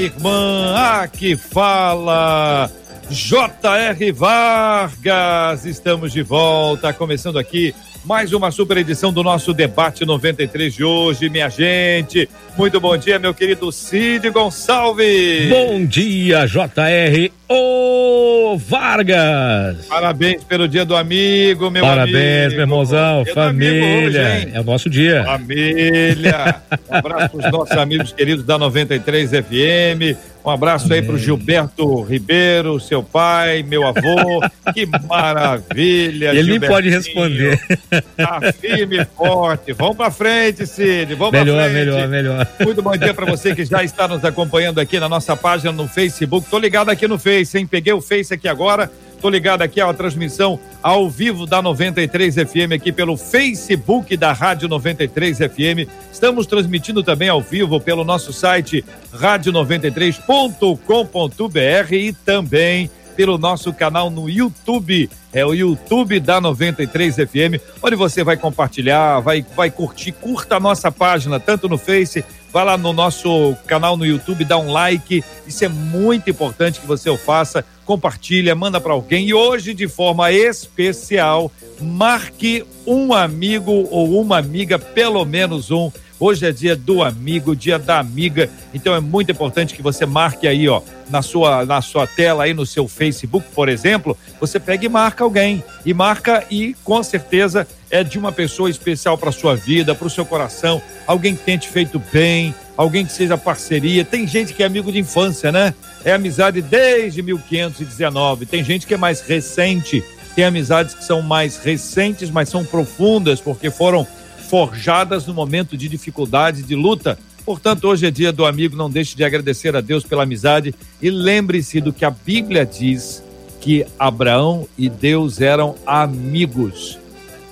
Irmã, aqui fala J.R. Vargas. Estamos de volta, começando aqui mais uma super edição do nosso debate 93 de hoje, minha gente. Muito bom dia, meu querido Cid Gonçalves. Bom dia, JR Ô Vargas. Parabéns pelo dia do amigo, meu Parabéns, amigo. Parabéns, meu irmãozão, dia família. Hoje, é o nosso dia. Família. Um abraço para os nossos amigos queridos da 93 FM. Um abraço Amém. aí pro Gilberto Ribeiro, seu pai, meu avô. Que maravilha, Ele nem pode responder. Tá firme e forte. Vamos pra frente, Cid. Vamos melhor, pra frente. Melhor, melhor, Muito bom dia para você que já está nos acompanhando aqui na nossa página no Facebook. Tô ligado aqui no Face, hein? Peguei o Face aqui agora. Tô ligado aqui a transmissão ao vivo da 93 FM aqui pelo Facebook da Rádio 93 FM. Estamos transmitindo também ao vivo pelo nosso site radio93.com.br e também pelo nosso canal no YouTube, é o YouTube da 93 FM, onde você vai compartilhar, vai, vai curtir, curta a nossa página, tanto no Face, vai lá no nosso canal no YouTube, dá um like, isso é muito importante que você o faça, compartilha, manda para alguém. E hoje de forma especial, marque um amigo ou uma amiga, pelo menos um, Hoje é dia do amigo, dia da amiga. Então é muito importante que você marque aí, ó, na sua, na sua tela aí no seu Facebook, por exemplo, você pega e marca alguém. E marca e com certeza é de uma pessoa especial para sua vida, para o seu coração, alguém que tenha te feito bem, alguém que seja parceria. Tem gente que é amigo de infância, né? É amizade desde 1519. Tem gente que é mais recente, tem amizades que são mais recentes, mas são profundas porque foram forjadas no momento de dificuldade, de luta. Portanto, hoje é dia do amigo, não deixe de agradecer a Deus pela amizade e lembre-se do que a Bíblia diz que Abraão e Deus eram amigos.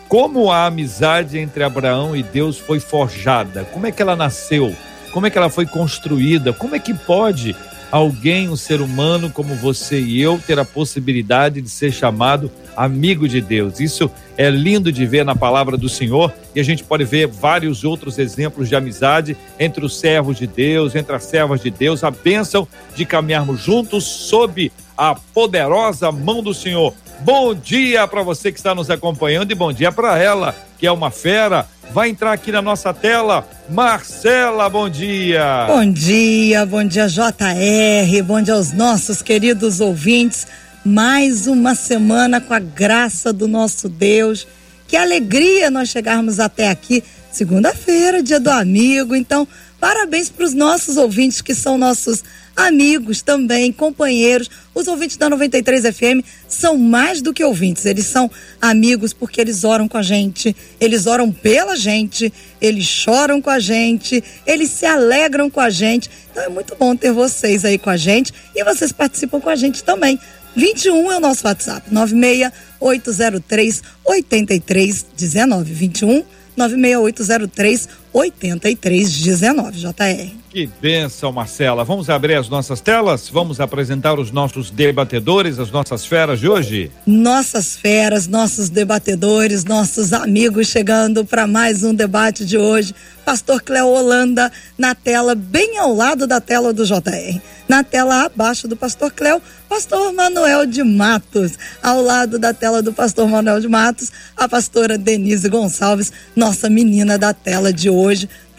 Como a amizade entre Abraão e Deus foi forjada? Como é que ela nasceu? Como é que ela foi construída? Como é que pode alguém, um ser humano como você e eu, ter a possibilidade de ser chamado amigo de Deus. Isso é lindo de ver na palavra do Senhor e a gente pode ver vários outros exemplos de amizade entre os servos de Deus, entre as servas de Deus, a bênção de caminharmos juntos sob a poderosa mão do Senhor. Bom dia para você que está nos acompanhando e bom dia para ela, que é uma fera. Vai entrar aqui na nossa tela. Marcela, bom dia. Bom dia, bom dia JR, bom dia aos nossos queridos ouvintes. Mais uma semana com a graça do nosso Deus. Que alegria nós chegarmos até aqui. Segunda-feira, dia do amigo. Então, parabéns para os nossos ouvintes que são nossos amigos também, companheiros. Os ouvintes da 93 FM são mais do que ouvintes, eles são amigos porque eles oram com a gente, eles oram pela gente, eles choram com a gente, eles se alegram com a gente. Então é muito bom ter vocês aí com a gente e vocês participam com a gente também. 21 é o nosso WhatsApp, 96803 8319. 21 96803 8319, JR. Que benção, Marcela. Vamos abrir as nossas telas? Vamos apresentar os nossos debatedores, as nossas feras de hoje? Nossas feras, nossos debatedores, nossos amigos chegando para mais um debate de hoje. Pastor Cléo Holanda na tela, bem ao lado da tela do JR. Na tela abaixo do Pastor Cléo, Pastor Manuel de Matos. Ao lado da tela do Pastor Manuel de Matos, a pastora Denise Gonçalves, nossa menina da tela de hoje,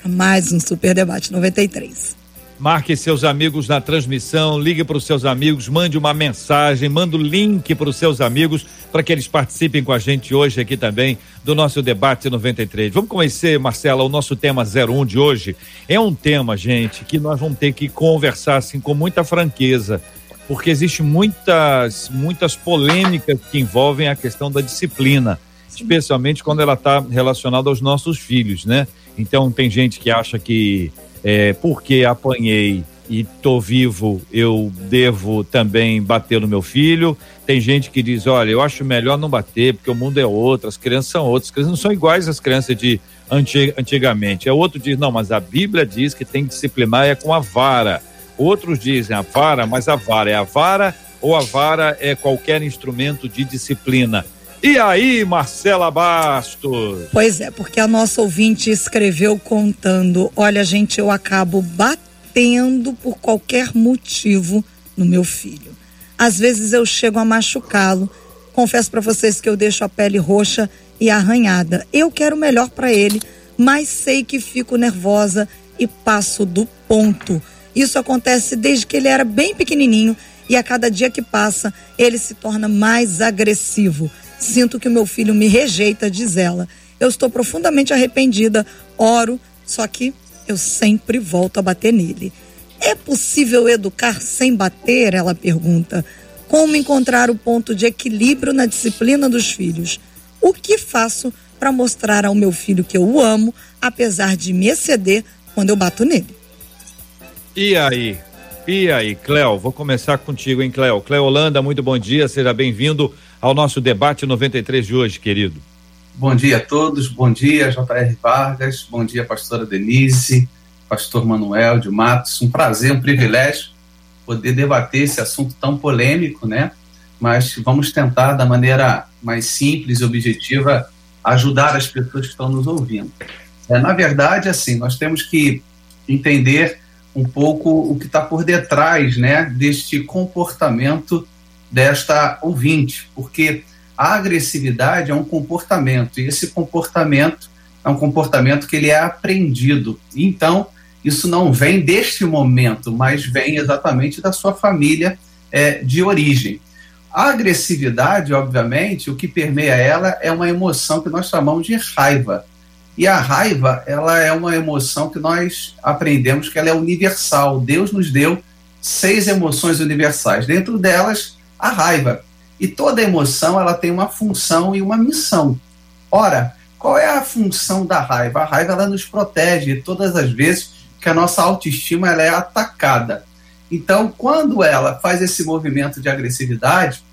para mais um Super Debate 93. Marque seus amigos na transmissão, ligue para os seus amigos, mande uma mensagem, manda o link para os seus amigos para que eles participem com a gente hoje aqui também do nosso debate 93. Vamos conhecer, Marcela, o nosso tema 01 de hoje. É um tema, gente, que nós vamos ter que conversar assim com muita franqueza, porque existe muitas muitas polêmicas que envolvem a questão da disciplina, especialmente quando ela está relacionada aos nossos filhos, né? Então tem gente que acha que é, porque apanhei e tô vivo, eu devo também bater no meu filho. Tem gente que diz, olha, eu acho melhor não bater, porque o mundo é outro, as crianças são outras, as crianças não são iguais às crianças de antigamente. É outro diz, não, mas a Bíblia diz que tem que disciplinar é com a vara. Outros dizem a vara, mas a vara é a vara ou a vara é qualquer instrumento de disciplina. E aí, Marcela Bastos? Pois é, porque a nossa ouvinte escreveu contando: olha, gente, eu acabo batendo por qualquer motivo no meu filho. Às vezes eu chego a machucá-lo. Confesso para vocês que eu deixo a pele roxa e arranhada. Eu quero o melhor para ele, mas sei que fico nervosa e passo do ponto. Isso acontece desde que ele era bem pequenininho e a cada dia que passa, ele se torna mais agressivo. Sinto que o meu filho me rejeita, diz ela. Eu estou profundamente arrependida, oro, só que eu sempre volto a bater nele. É possível educar sem bater? Ela pergunta. Como encontrar o ponto de equilíbrio na disciplina dos filhos? O que faço para mostrar ao meu filho que eu o amo, apesar de me exceder quando eu bato nele? E aí? E aí, Cléo? Vou começar contigo, hein, Cléo? Cléo Holanda, muito bom dia, seja bem-vindo ao nosso debate 93 de hoje, querido. Bom dia a todos, bom dia, J.R. Vargas, bom dia, pastora Denise, pastor Manuel de Matos. Um prazer, um privilégio poder debater esse assunto tão polêmico, né? Mas vamos tentar, da maneira mais simples e objetiva, ajudar as pessoas que estão nos ouvindo. É, na verdade, assim, nós temos que entender um pouco o que está por detrás né, deste comportamento desta ouvinte, porque a agressividade é um comportamento, e esse comportamento é um comportamento que ele é aprendido. Então, isso não vem deste momento, mas vem exatamente da sua família é, de origem. A agressividade, obviamente, o que permeia ela é uma emoção que nós chamamos de raiva. E a raiva, ela é uma emoção que nós aprendemos que ela é universal. Deus nos deu seis emoções universais. Dentro delas, a raiva. E toda emoção, ela tem uma função e uma missão. Ora, qual é a função da raiva? A raiva ela nos protege todas as vezes que a nossa autoestima ela é atacada. Então, quando ela faz esse movimento de agressividade,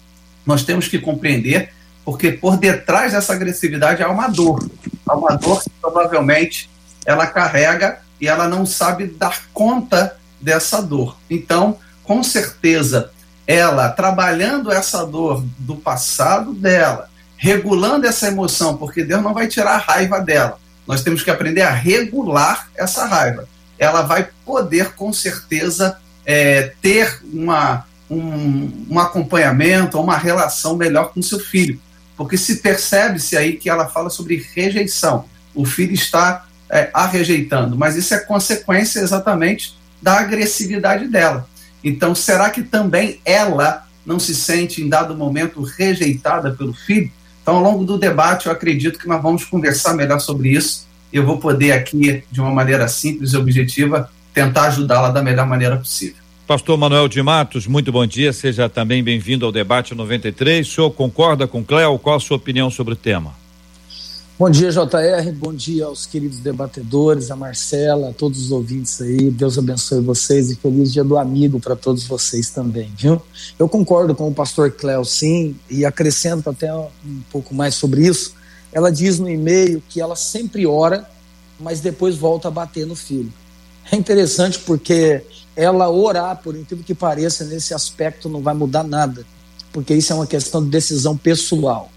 nós temos que compreender porque por detrás dessa agressividade há uma dor. Há uma dor que provavelmente ela carrega e ela não sabe dar conta dessa dor. Então, com certeza, ela trabalhando essa dor do passado dela, regulando essa emoção, porque Deus não vai tirar a raiva dela. Nós temos que aprender a regular essa raiva. Ela vai poder, com certeza, é, ter uma, um, um acompanhamento, uma relação melhor com seu filho porque se percebe-se aí que ela fala sobre rejeição. O filho está é, a rejeitando, mas isso é consequência exatamente da agressividade dela. Então, será que também ela não se sente em dado momento rejeitada pelo filho? Então, ao longo do debate, eu acredito que nós vamos conversar melhor sobre isso. Eu vou poder aqui, de uma maneira simples e objetiva, tentar ajudá-la da melhor maneira possível. Pastor Manuel de Matos, muito bom dia, seja também bem-vindo ao debate 93. O senhor concorda com Cléo? Qual a sua opinião sobre o tema? Bom dia, JR, bom dia aos queridos debatedores, a Marcela, a todos os ouvintes aí. Deus abençoe vocês e feliz dia do amigo para todos vocês também, viu? Eu concordo com o pastor Cléo, sim, e acrescento até um pouco mais sobre isso. Ela diz no e-mail que ela sempre ora, mas depois volta a bater no filho. É interessante porque ela orar, por incrível que pareça, nesse aspecto não vai mudar nada, porque isso é uma questão de decisão pessoal.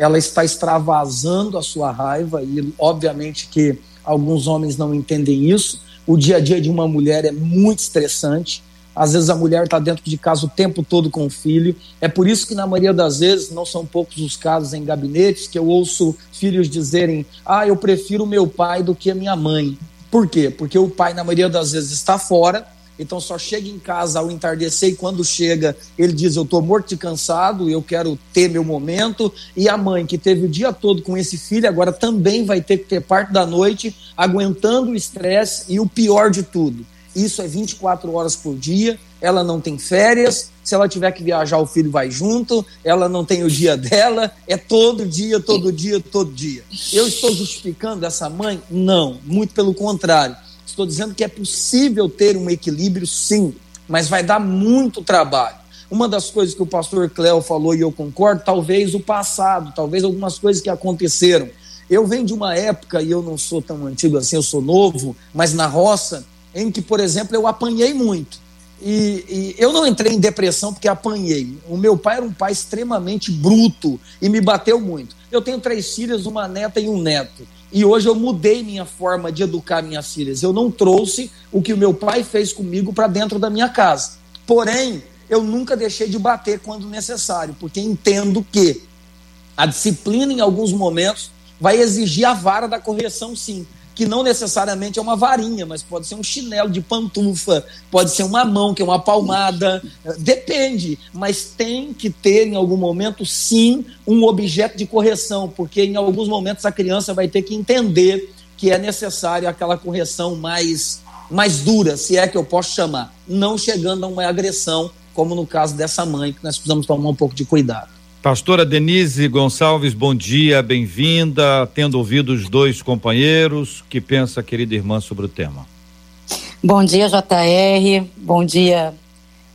Ela está extravasando a sua raiva e, obviamente, que alguns homens não entendem isso. O dia a dia de uma mulher é muito estressante. Às vezes a mulher está dentro de casa o tempo todo com o filho. É por isso que, na maioria das vezes, não são poucos os casos em gabinetes que eu ouço filhos dizerem: Ah, eu prefiro meu pai do que a minha mãe. Por quê? Porque o pai, na maioria das vezes, está fora então só chega em casa ao entardecer e quando chega ele diz: Eu estou morto de cansado, eu quero ter meu momento. E a mãe que teve o dia todo com esse filho agora também vai ter que ter parte da noite aguentando o estresse e o pior de tudo. Isso é 24 horas por dia, ela não tem férias, se ela tiver que viajar, o filho vai junto, ela não tem o dia dela, é todo dia, todo dia, todo dia. Eu estou justificando essa mãe? Não, muito pelo contrário estou dizendo que é possível ter um equilíbrio, sim, mas vai dar muito trabalho. Uma das coisas que o pastor Cléo falou e eu concordo, talvez o passado, talvez algumas coisas que aconteceram. Eu venho de uma época, e eu não sou tão antigo assim, eu sou novo, mas na roça, em que, por exemplo, eu apanhei muito. E, e, eu não entrei em depressão porque apanhei. O meu pai era um pai extremamente bruto e me bateu muito. Eu tenho três filhas, uma neta e um neto. E hoje eu mudei minha forma de educar minhas filhas. Eu não trouxe o que o meu pai fez comigo para dentro da minha casa. Porém, eu nunca deixei de bater quando necessário, porque entendo que a disciplina, em alguns momentos, vai exigir a vara da correção, sim. Que não necessariamente é uma varinha, mas pode ser um chinelo de pantufa, pode ser uma mão, que é uma palmada, depende. Mas tem que ter, em algum momento, sim, um objeto de correção, porque em alguns momentos a criança vai ter que entender que é necessário aquela correção mais, mais dura, se é que eu posso chamar, não chegando a uma agressão como no caso dessa mãe, que nós precisamos tomar um pouco de cuidado. Pastora Denise Gonçalves, bom dia, bem-vinda. Tendo ouvido os dois companheiros, que pensa, querida irmã, sobre o tema? Bom dia, JR. Bom dia,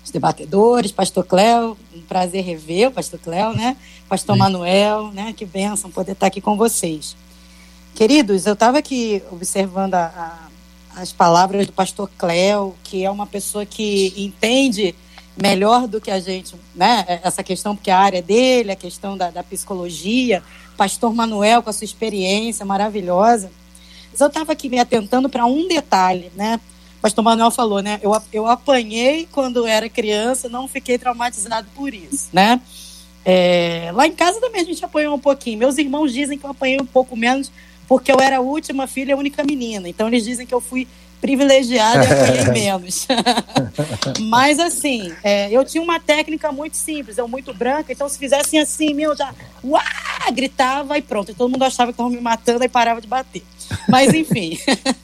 os debatedores, Pastor Cléo. Um prazer rever o Pastor Cléo, né? Pastor Manuel, né? Que bênção poder estar aqui com vocês. Queridos, eu estava aqui observando a, a, as palavras do Pastor Cléo, que é uma pessoa que entende melhor do que a gente, né? Essa questão, porque a área dele, a questão da, da psicologia, pastor Manuel com a sua experiência maravilhosa. Mas eu estava aqui me atentando para um detalhe, né? Pastor Manuel falou, né? Eu, eu apanhei quando era criança, não fiquei traumatizado por isso, né? É, lá em casa também a gente apanhou um pouquinho. Meus irmãos dizem que eu apanhei um pouco menos porque eu era a última filha e a única menina. Então eles dizem que eu fui privilegiada e apanhei menos. Mas assim, é, eu tinha uma técnica muito simples, eu muito branca, então se fizessem assim, meu, já uá, gritava e pronto. E todo mundo achava que estavam me matando e parava de bater. Mas enfim.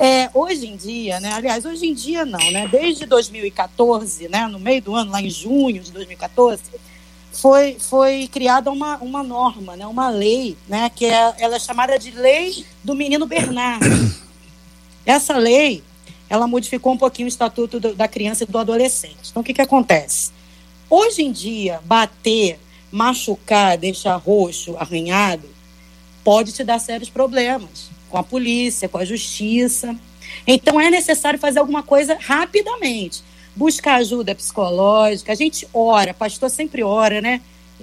É, hoje em dia, né? Aliás, hoje em dia não, né? Desde 2014, né? No meio do ano, lá em junho de 2014, foi, foi criada uma, uma norma, né? Uma lei, né? Que é, ela é chamada de Lei do Menino Bernardo. Essa lei, ela modificou um pouquinho o estatuto do, da criança e do adolescente. Então, o que, que acontece? Hoje em dia, bater, machucar, deixar roxo, arranhado, pode te dar sérios problemas com a polícia, com a justiça. Então, é necessário fazer alguma coisa rapidamente. Buscar ajuda psicológica. A gente ora, pastor sempre ora, né?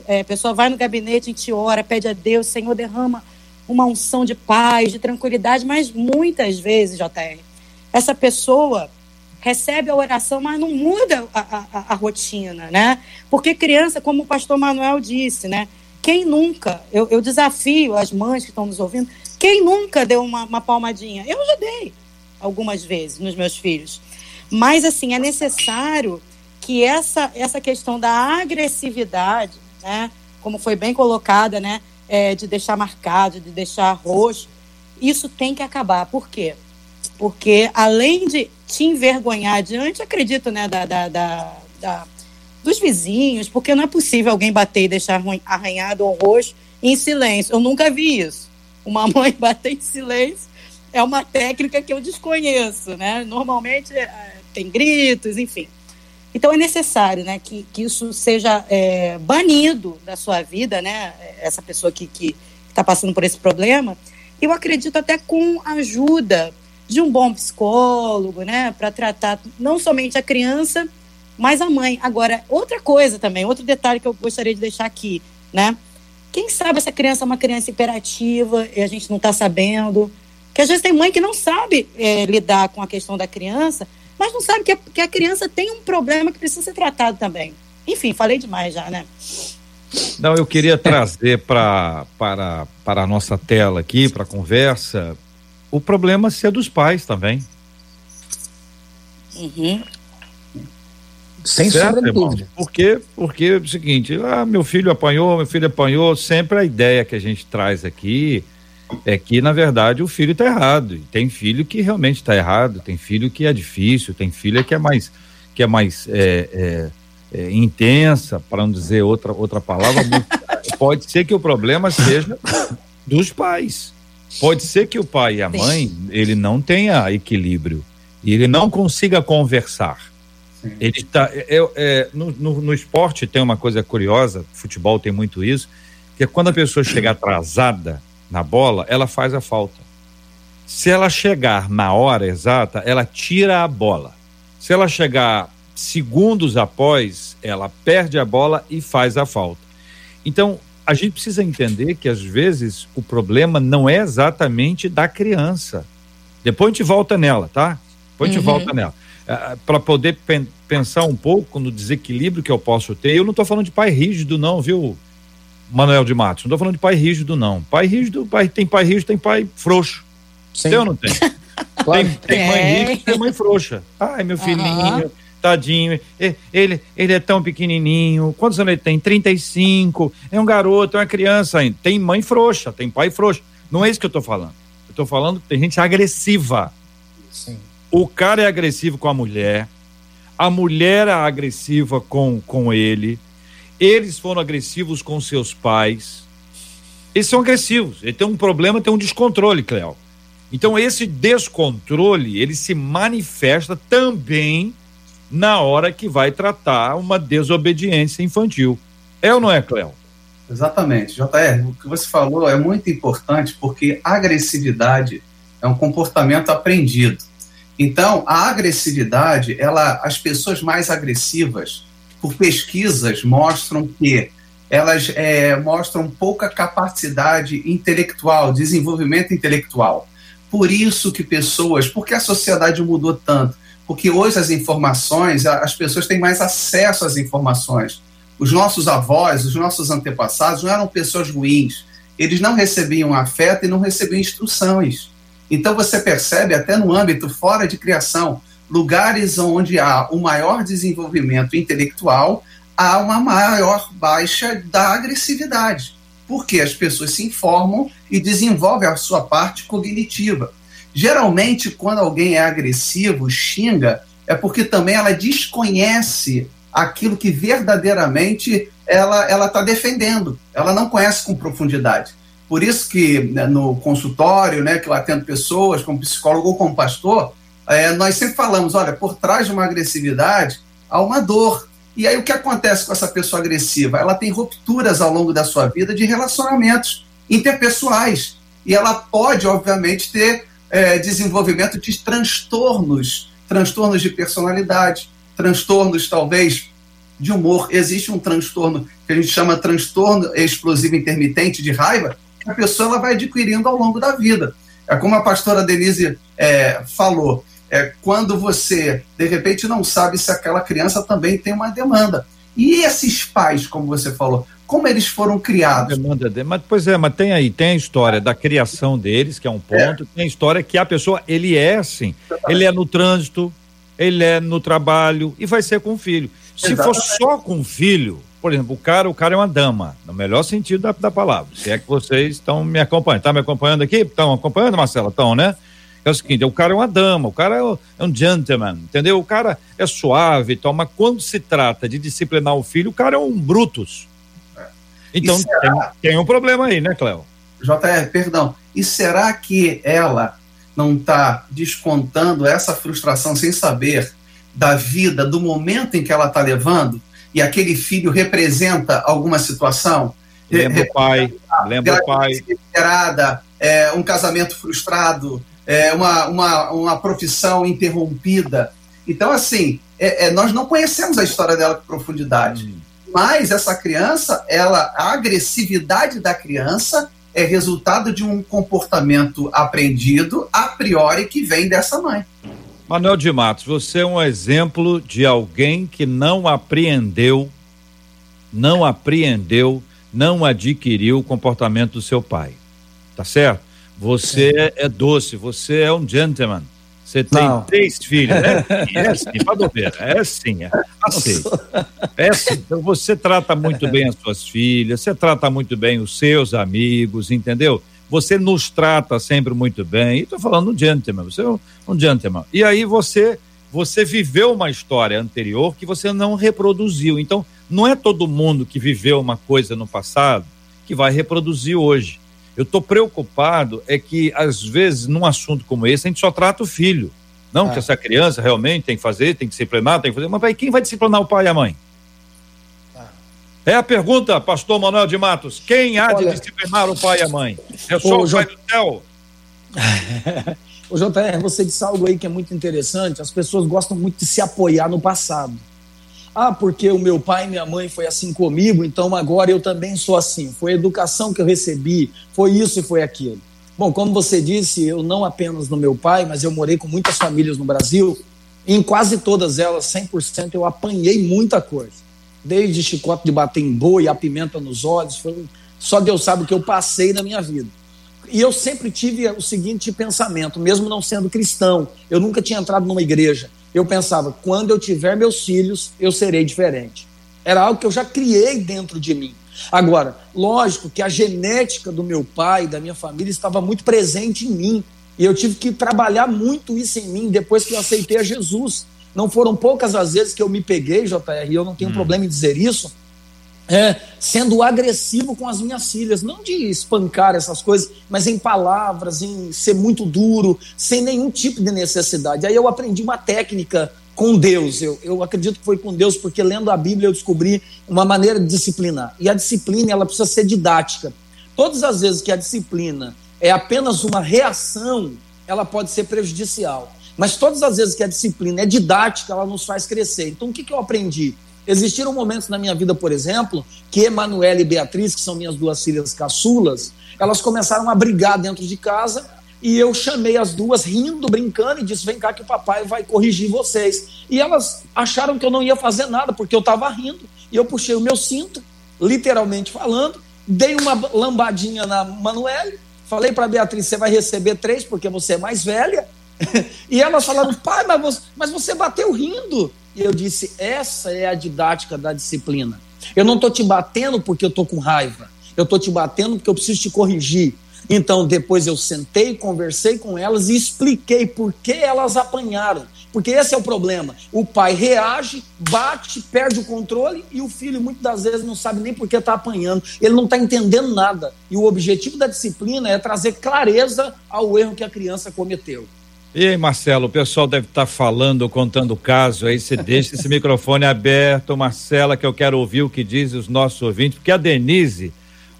É, a pessoa vai no gabinete, a gente ora, pede a Deus, Senhor, derrama uma unção de paz, de tranquilidade, mas muitas vezes, JR, essa pessoa recebe a oração, mas não muda a, a, a, rotina, né? Porque criança, como o pastor Manuel disse, né? Quem nunca, eu, eu desafio as mães que estão nos ouvindo, quem nunca deu uma, uma palmadinha? Eu já dei algumas vezes nos meus filhos. Mas, assim, é necessário que essa, essa questão da agressividade, né? Como foi bem colocada, né? é, de deixar marcado, de deixar roxo. Isso tem que acabar. Por quê? Porque além de te envergonhar diante, acredito, né, da, da, da, da, dos vizinhos, porque não é possível alguém bater e deixar arranhado ou roxo em silêncio. Eu nunca vi isso. Uma mãe bater em silêncio é uma técnica que eu desconheço, né? Normalmente é, tem gritos, enfim. Então é necessário né, que, que isso seja é, banido da sua vida, né, essa pessoa que está passando por esse problema. Eu acredito até com a ajuda de um bom psicólogo, né, para tratar não somente a criança, mas a mãe. Agora, outra coisa também, outro detalhe que eu gostaria de deixar aqui, né? Quem sabe essa criança é uma criança hiperativa e a gente não está sabendo. Que às vezes tem mãe que não sabe é, lidar com a questão da criança, mas não sabe que a, que a criança tem um problema que precisa ser tratado também. Enfim, falei demais já, né? Não, eu queria trazer pra, para, para a nossa tela aqui, para a conversa, o problema ser dos pais também. Uhum. Sem certo, sombra dúvida. Porque, porque é o seguinte, ah, meu filho apanhou, meu filho apanhou, sempre a ideia que a gente traz aqui é que, na verdade, o filho está errado. tem filho que realmente está errado, tem filho que é difícil, tem filha que é mais, que é mais é, é, é, intensa, para não dizer outra, outra palavra. pode ser que o problema seja dos pais. Pode ser que o pai e a mãe, ele não tenha equilíbrio e ele não consiga conversar. Sim. Ele tá, é, é, no, no, no, esporte tem uma coisa curiosa, futebol tem muito isso, que é quando a pessoa chega atrasada na bola, ela faz a falta. Se ela chegar na hora exata, ela tira a bola. Se ela chegar segundos após, ela perde a bola e faz a falta. Então, a gente precisa entender que às vezes o problema não é exatamente da criança. Depois a gente volta nela, tá? Depois a gente uhum. volta nela. Uh, ah, Para poder pen pensar um pouco no desequilíbrio que eu posso ter. Eu não estou falando de pai rígido, não, viu, Manuel de Matos? Não estou falando de pai rígido, não. Pai rígido, pai, tem pai rígido, tem pai frouxo. Sim. Tem ou não tem? claro. Tem, tem mãe rígida tem mãe frouxa. Ai, meu filhinho. Uhum tadinho, ele, ele é tão pequenininho, quantos anos ele tem? 35, é um garoto, é uma criança ainda, tem mãe frouxa, tem pai frouxo, não é isso que eu tô falando, eu tô falando que tem gente agressiva, Sim. o cara é agressivo com a mulher, a mulher é agressiva com, com ele, eles foram agressivos com seus pais, eles são agressivos, ele tem um problema, tem um descontrole, Cléo. Então esse descontrole, ele se manifesta também na hora que vai tratar uma desobediência infantil. É ou não é, Cléo? Exatamente. JR, o que você falou é muito importante porque agressividade é um comportamento aprendido. Então, a agressividade, ela, as pessoas mais agressivas, por pesquisas, mostram que elas é, mostram pouca capacidade intelectual, desenvolvimento intelectual. Por isso que pessoas, porque a sociedade mudou tanto, porque hoje as informações, as pessoas têm mais acesso às informações. Os nossos avós, os nossos antepassados não eram pessoas ruins. Eles não recebiam afeto e não recebiam instruções. Então você percebe até no âmbito fora de criação, lugares onde há o maior desenvolvimento intelectual, há uma maior baixa da agressividade. Porque as pessoas se informam e desenvolvem a sua parte cognitiva. Geralmente, quando alguém é agressivo, xinga, é porque também ela desconhece aquilo que verdadeiramente ela está defendendo. Ela não conhece com profundidade. Por isso que né, no consultório, né, que eu atendo pessoas, como psicólogo ou como pastor, é, nós sempre falamos, olha, por trás de uma agressividade há uma dor. E aí o que acontece com essa pessoa agressiva? Ela tem rupturas ao longo da sua vida de relacionamentos interpessoais. E ela pode, obviamente, ter é, desenvolvimento de transtornos, transtornos de personalidade, transtornos talvez de humor. Existe um transtorno que a gente chama transtorno explosivo intermitente de raiva, que a pessoa ela vai adquirindo ao longo da vida. É como a pastora Denise é, falou, é quando você de repente não sabe se aquela criança também tem uma demanda. E esses pais, como você falou, como eles foram criados. Demanda de, mas, pois é, mas tem aí, tem a história da criação deles, que é um ponto, é. tem a história que a pessoa, ele é assim, ele é no trânsito, ele é no trabalho e vai ser com o filho. Se Exatamente. for só com o filho, por exemplo, o cara, o cara é uma dama, no melhor sentido da, da palavra. Se é que vocês estão me acompanhando, tá me acompanhando aqui? Estão acompanhando, Marcela? Estão, né? É o seguinte, o cara é uma dama, o cara é, é um gentleman, entendeu? O cara é suave e tal, mas quando se trata de disciplinar o filho, o cara é um brutus. Então tem, tem, um problema aí, né, Cléo? JR, perdão. E será que ela não está descontando essa frustração sem saber da vida, do momento em que ela está levando? E aquele filho representa alguma situação? Lembra o pai, lembra o pai. É, um casamento frustrado, é, uma, uma, uma profissão interrompida. Então, assim, é, é, nós não conhecemos a história dela com profundidade. Hum. Mas essa criança, ela, a agressividade da criança é resultado de um comportamento aprendido a priori que vem dessa mãe. Manuel de Matos, você é um exemplo de alguém que não apreendeu, não apreendeu, não adquiriu o comportamento do seu pai. Tá certo? Você é doce, você é um gentleman. Você tem não. três filhos, né? É sim, padoveira. É sim, é assim. É sim. Então você trata muito bem as suas filhas, você trata muito bem os seus amigos, entendeu? Você nos trata sempre muito bem. E estou falando um gentleman, você é um, um gentleman. E aí você você viveu uma história anterior que você não reproduziu. Então, não é todo mundo que viveu uma coisa no passado que vai reproduzir hoje. Eu estou preocupado é que, às vezes, num assunto como esse, a gente só trata o filho. Não, é. que essa criança realmente tem que fazer, tem que disciplinar, tem que fazer. Mas aí, quem vai disciplinar o pai e a mãe? É. é a pergunta, pastor Manuel de Matos. Quem há Olha... de disciplinar o pai e a mãe? É só Ô, o pai do céu? Ô, JR, você disse algo aí que é muito interessante. As pessoas gostam muito de se apoiar no passado. Ah, porque o meu pai e minha mãe foi assim comigo, então agora eu também sou assim. Foi a educação que eu recebi, foi isso e foi aquilo. Bom, como você disse, eu não apenas no meu pai, mas eu morei com muitas famílias no Brasil. E em quase todas elas, 100%, eu apanhei muita coisa. Desde chicote de bater em boi, a pimenta nos olhos, foi... só Deus sabe o que eu passei na minha vida. E eu sempre tive o seguinte pensamento, mesmo não sendo cristão, eu nunca tinha entrado numa igreja eu pensava, quando eu tiver meus filhos, eu serei diferente. Era algo que eu já criei dentro de mim. Agora, lógico que a genética do meu pai, da minha família, estava muito presente em mim. E eu tive que trabalhar muito isso em mim depois que eu aceitei a Jesus. Não foram poucas as vezes que eu me peguei, JR, e eu não tenho hum. problema em dizer isso, é, sendo agressivo com as minhas filhas, não de espancar essas coisas, mas em palavras, em ser muito duro, sem nenhum tipo de necessidade. Aí eu aprendi uma técnica com Deus. Eu, eu acredito que foi com Deus, porque lendo a Bíblia eu descobri uma maneira de disciplinar. E a disciplina ela precisa ser didática. Todas as vezes que a disciplina é apenas uma reação, ela pode ser prejudicial. Mas todas as vezes que a disciplina é didática, ela nos faz crescer. Então o que, que eu aprendi? Existiram momentos na minha vida, por exemplo, que Emanuela e Beatriz, que são minhas duas filhas caçulas, elas começaram a brigar dentro de casa e eu chamei as duas rindo, brincando e disse: "Vem cá que o papai vai corrigir vocês". E elas acharam que eu não ia fazer nada porque eu estava rindo. E eu puxei o meu cinto, literalmente falando, dei uma lambadinha na Manuele, falei para Beatriz: "Você vai receber três porque você é mais velha". e elas falaram: "Pai, mas você, mas você bateu rindo". E eu disse: essa é a didática da disciplina. Eu não estou te batendo porque eu estou com raiva. Eu estou te batendo porque eu preciso te corrigir. Então, depois eu sentei, conversei com elas e expliquei por que elas apanharam. Porque esse é o problema. O pai reage, bate, perde o controle e o filho muitas das vezes não sabe nem por que está apanhando. Ele não está entendendo nada. E o objetivo da disciplina é trazer clareza ao erro que a criança cometeu. E aí, Marcelo, o pessoal deve estar tá falando, contando o caso aí. Você deixa esse microfone aberto, Marcela, que eu quero ouvir o que dizem os nossos ouvintes, porque a Denise.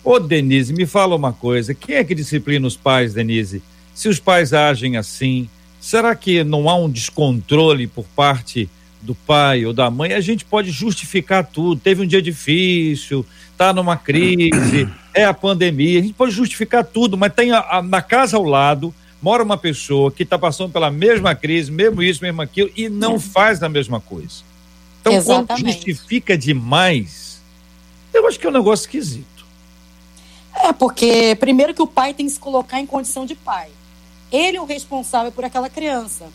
Ô, Denise, me fala uma coisa: quem é que disciplina os pais, Denise? Se os pais agem assim, será que não há um descontrole por parte do pai ou da mãe? A gente pode justificar tudo. Teve um dia difícil, tá numa crise, é a pandemia, a gente pode justificar tudo, mas tem a, a, na casa ao lado mora uma pessoa que está passando pela mesma crise, mesmo isso, mesmo aquilo, e não faz a mesma coisa. Então, Exatamente. quando justifica demais, eu acho que é um negócio esquisito. É, porque primeiro que o pai tem que se colocar em condição de pai. Ele é o responsável por aquela criança,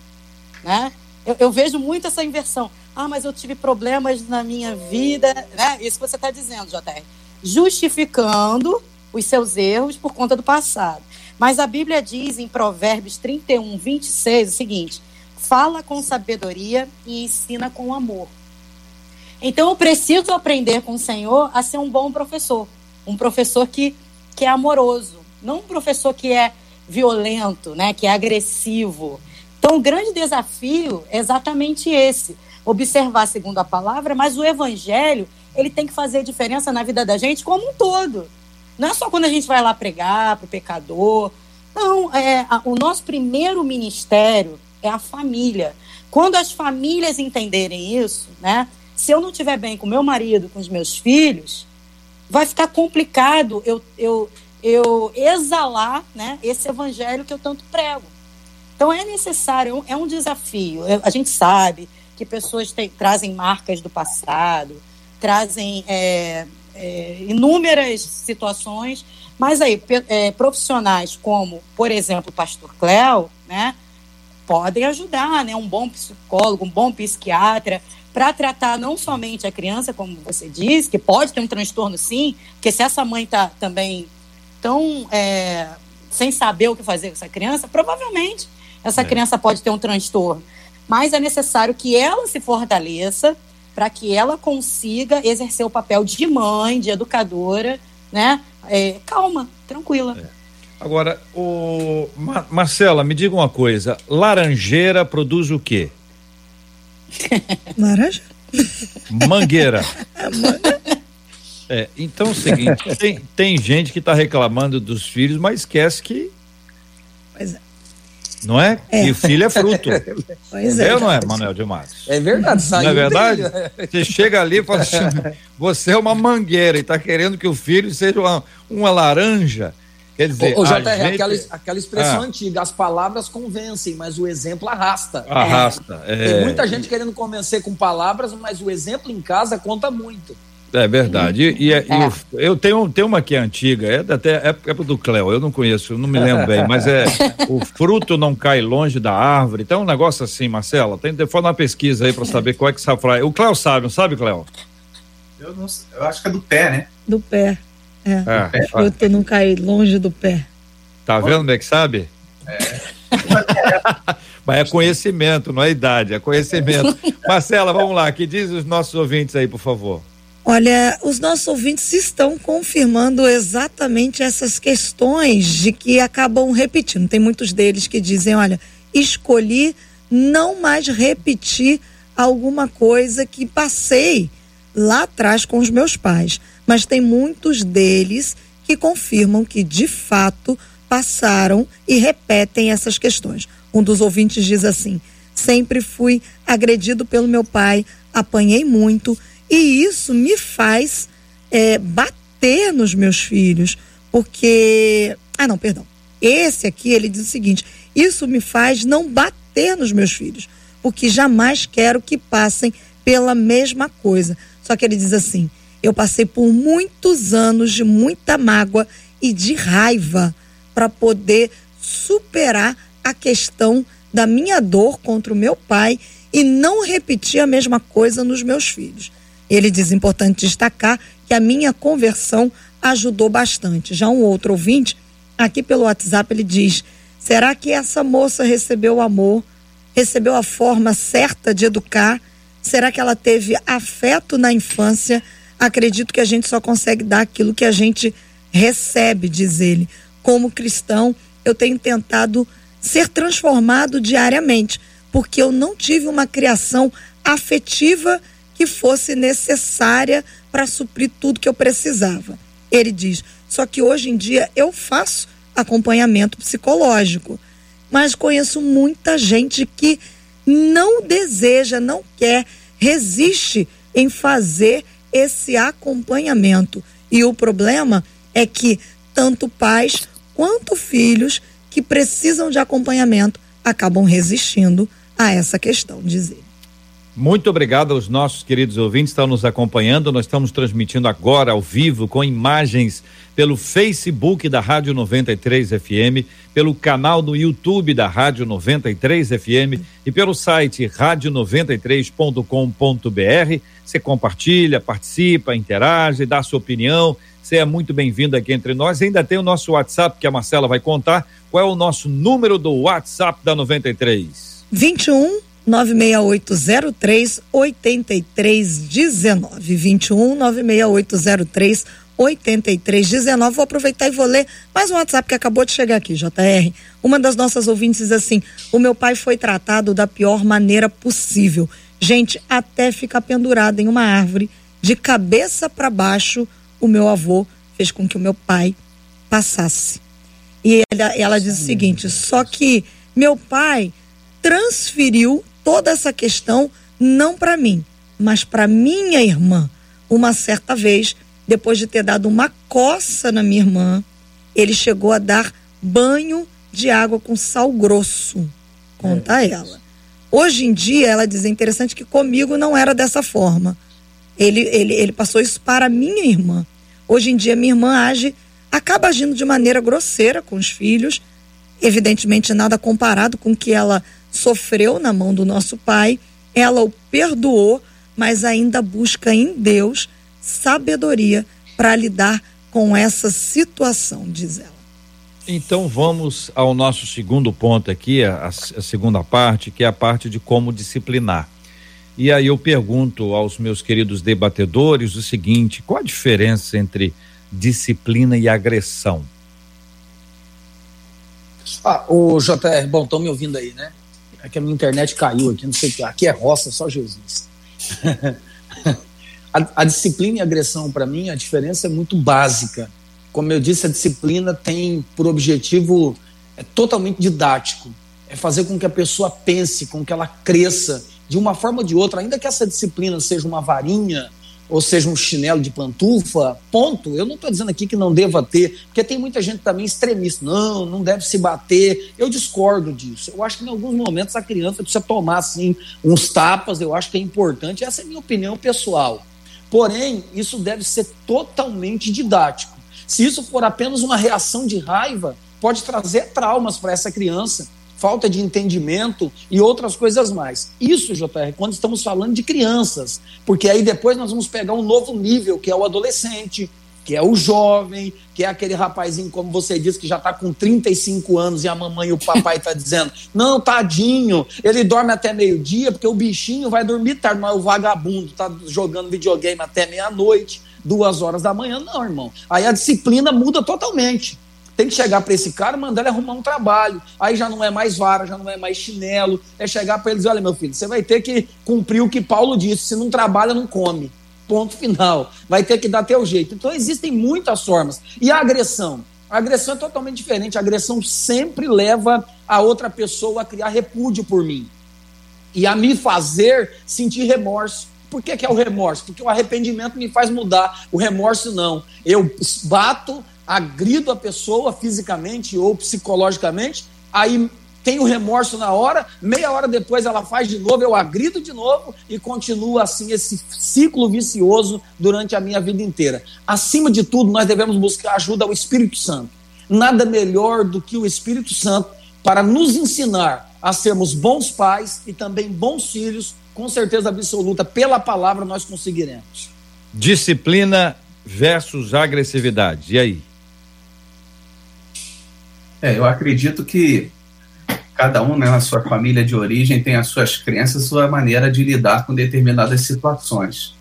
né? Eu, eu vejo muito essa inversão. Ah, mas eu tive problemas na minha vida, né? Isso que você está dizendo, JR. Justificando os seus erros por conta do passado. Mas a Bíblia diz em Provérbios 31, 26 o seguinte: fala com sabedoria e ensina com amor. Então eu preciso aprender com o Senhor a ser um bom professor, um professor que, que é amoroso, não um professor que é violento, né, que é agressivo. Então o grande desafio é exatamente esse, observar segundo a palavra, mas o evangelho, ele tem que fazer diferença na vida da gente como um todo. Não é só quando a gente vai lá pregar para o pecador. Não, é, a, o nosso primeiro ministério é a família. Quando as famílias entenderem isso, né? Se eu não estiver bem com meu marido, com os meus filhos, vai ficar complicado eu, eu, eu exalar né, esse evangelho que eu tanto prego. Então é necessário, é um desafio. A gente sabe que pessoas trazem marcas do passado, trazem é, é, inúmeras situações, mas aí é, profissionais como, por exemplo, o pastor Cléo, né, podem ajudar, né, um bom psicólogo, um bom psiquiatra, para tratar não somente a criança, como você disse, que pode ter um transtorno sim, porque se essa mãe está também tão é, sem saber o que fazer com essa criança, provavelmente essa é. criança pode ter um transtorno. Mas é necessário que ela se fortaleça, para que ela consiga exercer o papel de mãe, de educadora, né? É, calma, tranquila. Agora, o Ma Marcela, me diga uma coisa, laranjeira produz o quê? Laranja? Mangueira. É, então é o seguinte, tem, tem gente que está reclamando dos filhos, mas esquece que. Pois é. Não é? é. E o filho é fruto. Pois é. é. não é, Manuel de Matos? É verdade, Não é verdade? Você chega ali e fala assim: você é uma mangueira e está querendo que o filho seja uma, uma laranja. Quer dizer, o, o JR, gente... aquela, aquela expressão ah. antiga, as palavras convencem, mas o exemplo arrasta. Arrasta. É. Tem muita gente querendo convencer com palavras, mas o exemplo em casa conta muito. É verdade. E, e, é. e eu tenho, tenho uma que é antiga, é até é, é do Cléo, eu não conheço, não me lembro bem, mas é o fruto não cai longe da árvore. Então, um negócio assim, Marcela, tem que fazer uma pesquisa aí para saber qual é que essa frase. O Cléo sabe, não sabe, Cléo? Eu, não, eu acho que é do pé, né? Do pé. É. é. O fruto não cai longe do pé. Tá vendo como é que sabe? É. Mas é conhecimento, não é idade, é conhecimento. Marcela, vamos lá, que diz os nossos ouvintes aí, por favor. Olha, os nossos ouvintes estão confirmando exatamente essas questões de que acabam repetindo. Tem muitos deles que dizem: olha, escolhi não mais repetir alguma coisa que passei lá atrás com os meus pais. Mas tem muitos deles que confirmam que, de fato, passaram e repetem essas questões. Um dos ouvintes diz assim: sempre fui agredido pelo meu pai, apanhei muito e isso me faz é, bater nos meus filhos, porque. Ah, não, perdão. Esse aqui, ele diz o seguinte: isso me faz não bater nos meus filhos, porque jamais quero que passem pela mesma coisa. Só que ele diz assim: eu passei por muitos anos de muita mágoa e de raiva para poder superar a questão da minha dor contra o meu pai e não repetir a mesma coisa nos meus filhos. Ele diz importante destacar que a minha conversão ajudou bastante. Já um outro ouvinte, aqui pelo WhatsApp, ele diz: será que essa moça recebeu o amor, recebeu a forma certa de educar? Será que ela teve afeto na infância? Acredito que a gente só consegue dar aquilo que a gente recebe, diz ele. Como cristão, eu tenho tentado ser transformado diariamente, porque eu não tive uma criação afetiva que fosse necessária para suprir tudo que eu precisava. Ele diz: só que hoje em dia eu faço acompanhamento psicológico, mas conheço muita gente que não deseja, não quer, resiste em fazer esse acompanhamento. E o problema é que tanto pais quanto filhos que precisam de acompanhamento acabam resistindo a essa questão, dizer. Muito obrigado aos nossos queridos ouvintes que estão nos acompanhando. Nós estamos transmitindo agora ao vivo com imagens pelo Facebook da Rádio 93 FM, pelo canal no YouTube da Rádio 93 FM e pelo site rádio93.com.br. Você compartilha, participa, interage, dá sua opinião. Você é muito bem-vindo aqui entre nós. Ainda tem o nosso WhatsApp que a Marcela vai contar. Qual é o nosso número do WhatsApp da 93? 21 96803 8319 21 96803 8319. Vou aproveitar e vou ler mais um WhatsApp que acabou de chegar aqui, JR. Uma das nossas ouvintes diz assim: "O meu pai foi tratado da pior maneira possível. Gente, até ficar pendurado em uma árvore de cabeça para baixo, o meu avô fez com que o meu pai passasse." E ela, ela diz o seguinte: "Só que meu pai transferiu toda essa questão não para mim, mas para minha irmã. Uma certa vez, depois de ter dado uma coça na minha irmã, ele chegou a dar banho de água com sal grosso. Conta é. ela. Hoje em dia, ela diz: é interessante que comigo não era dessa forma. Ele, ele, ele passou isso para minha irmã. Hoje em dia, minha irmã age, acaba agindo de maneira grosseira com os filhos, evidentemente nada comparado com o que ela sofreu na mão do nosso pai, ela o perdoou, mas ainda busca em Deus sabedoria para lidar com essa situação, diz ela. Então vamos ao nosso segundo ponto aqui, a, a, segunda parte, que é a parte de como disciplinar. E aí eu pergunto aos meus queridos debatedores o seguinte: qual a diferença entre disciplina e agressão? Ah, o JR, bom, estão me ouvindo aí, né? É que a minha internet caiu aqui, não sei o que. Aqui é roça, só Jesus. a, a disciplina e a agressão, para mim, a diferença é muito básica. Como eu disse, a disciplina tem por objetivo é totalmente didático. É fazer com que a pessoa pense, com que ela cresça de uma forma ou de outra, ainda que essa disciplina seja uma varinha, ou seja um chinelo de pantufa, ponto. Eu não estou dizendo aqui que não deva ter, porque tem muita gente também extremista. Não, não deve se bater. Eu discordo disso. Eu acho que em alguns momentos a criança precisa tomar assim uns tapas. Eu acho que é importante. Essa é a minha opinião pessoal. Porém, isso deve ser totalmente didático. Se isso for apenas uma reação de raiva, pode trazer traumas para essa criança falta de entendimento e outras coisas mais. Isso, JR, quando estamos falando de crianças, porque aí depois nós vamos pegar um novo nível, que é o adolescente, que é o jovem, que é aquele rapazinho, como você disse, que já está com 35 anos e a mamãe e o papai tá dizendo: não, tadinho, ele dorme até meio-dia, porque o bichinho vai dormir tarde, mas o vagabundo tá jogando videogame até meia-noite, duas horas da manhã. Não, irmão. Aí a disciplina muda totalmente. Tem que chegar para esse cara e mandar ele arrumar um trabalho. Aí já não é mais vara, já não é mais chinelo. É chegar para eles: olha, meu filho, você vai ter que cumprir o que Paulo disse: se não trabalha, não come. Ponto final. Vai ter que dar teu jeito. Então existem muitas formas. E a agressão? A agressão é totalmente diferente. A agressão sempre leva a outra pessoa a criar repúdio por mim e a me fazer sentir remorso. Por que, que, é o remorso? Porque o arrependimento me faz mudar, o remorso não. Eu bato, agrido a pessoa fisicamente ou psicologicamente, aí tem o remorso na hora, meia hora depois ela faz de novo, eu agrido de novo e continua assim esse ciclo vicioso durante a minha vida inteira. Acima de tudo, nós devemos buscar ajuda ao Espírito Santo. Nada melhor do que o Espírito Santo para nos ensinar a sermos bons pais e também bons filhos, com certeza absoluta, pela palavra nós conseguiremos. Disciplina versus agressividade. E aí? É, eu acredito que cada um, né, na sua família de origem, tem as suas crenças, sua maneira de lidar com determinadas situações.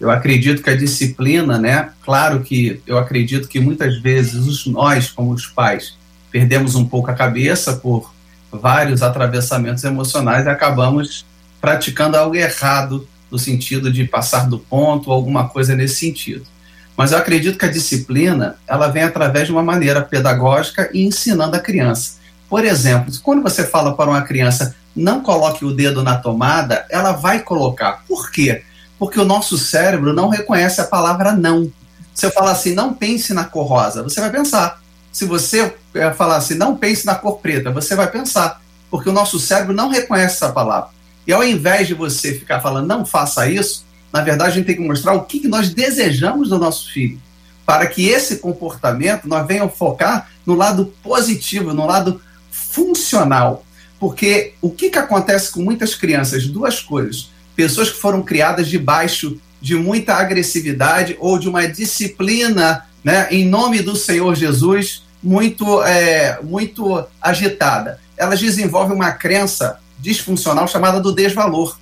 Eu acredito que a disciplina, né, claro que eu acredito que muitas vezes nós, como os pais, perdemos um pouco a cabeça por vários atravessamentos emocionais e acabamos praticando algo errado no sentido de passar do ponto, alguma coisa nesse sentido. Mas eu acredito que a disciplina ela vem através de uma maneira pedagógica e ensinando a criança. Por exemplo, quando você fala para uma criança não coloque o dedo na tomada, ela vai colocar. Por quê? Porque o nosso cérebro não reconhece a palavra não. Se eu falar assim, não pense na cor rosa, você vai pensar. Se você eh, falar assim, não pense na cor preta, você vai pensar. Porque o nosso cérebro não reconhece essa palavra. E ao invés de você ficar falando, não faça isso, na verdade, a gente tem que mostrar o que, nós desejamos do nosso filho, para que esse comportamento nós venham focar no lado positivo, no lado funcional. Porque o que, que acontece com muitas crianças? Duas coisas. Pessoas que foram criadas debaixo de muita agressividade ou de uma disciplina, né, em nome do Senhor Jesus, muito, é, muito agitada. Elas desenvolvem uma crença disfuncional chamada do desvalor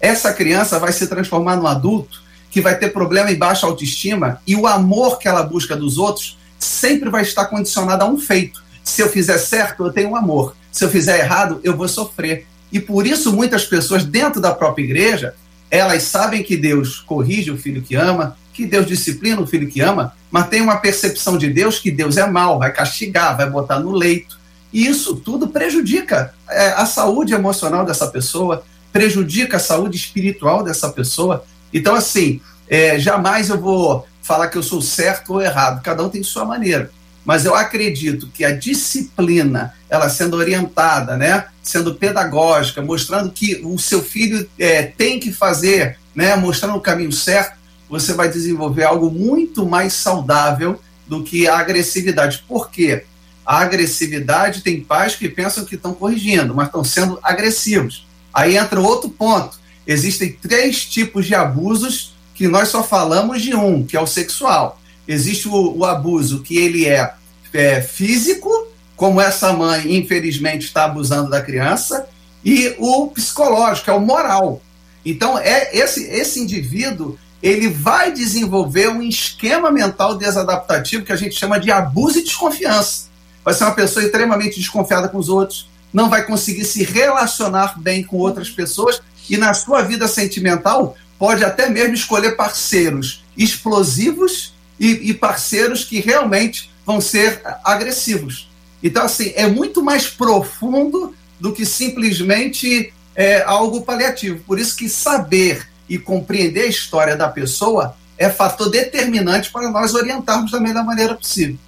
essa criança vai se transformar num adulto que vai ter problema em baixa autoestima e o amor que ela busca dos outros sempre vai estar condicionado a um feito. Se eu fizer certo, eu tenho amor. Se eu fizer errado, eu vou sofrer. E por isso muitas pessoas dentro da própria igreja, elas sabem que Deus corrige o filho que ama, que Deus disciplina o filho que ama, mas tem uma percepção de Deus que Deus é mal, vai castigar, vai botar no leito. E isso tudo prejudica é, a saúde emocional dessa pessoa, prejudica a saúde espiritual dessa pessoa. Então, assim, é, jamais eu vou falar que eu sou certo ou errado, cada um tem sua maneira. Mas eu acredito que a disciplina, ela sendo orientada, né, sendo pedagógica, mostrando que o seu filho é, tem que fazer, né, mostrando o caminho certo, você vai desenvolver algo muito mais saudável do que a agressividade. Por quê? A agressividade tem pais que pensam que estão corrigindo, mas estão sendo agressivos. Aí entra outro ponto. Existem três tipos de abusos que nós só falamos de um, que é o sexual. Existe o, o abuso que ele é, é físico, como essa mãe, infelizmente, está abusando da criança, e o psicológico, é o moral. Então, é esse, esse indivíduo ele vai desenvolver um esquema mental desadaptativo que a gente chama de abuso e desconfiança. vai ser uma pessoa extremamente desconfiada com os outros, não vai conseguir se relacionar bem com outras pessoas e na sua vida sentimental pode até mesmo escolher parceiros explosivos e, e parceiros que realmente vão ser agressivos. Então, assim, é muito mais profundo do que simplesmente é, algo paliativo. Por isso que saber e compreender a história da pessoa é fator determinante para nós orientarmos da melhor maneira possível.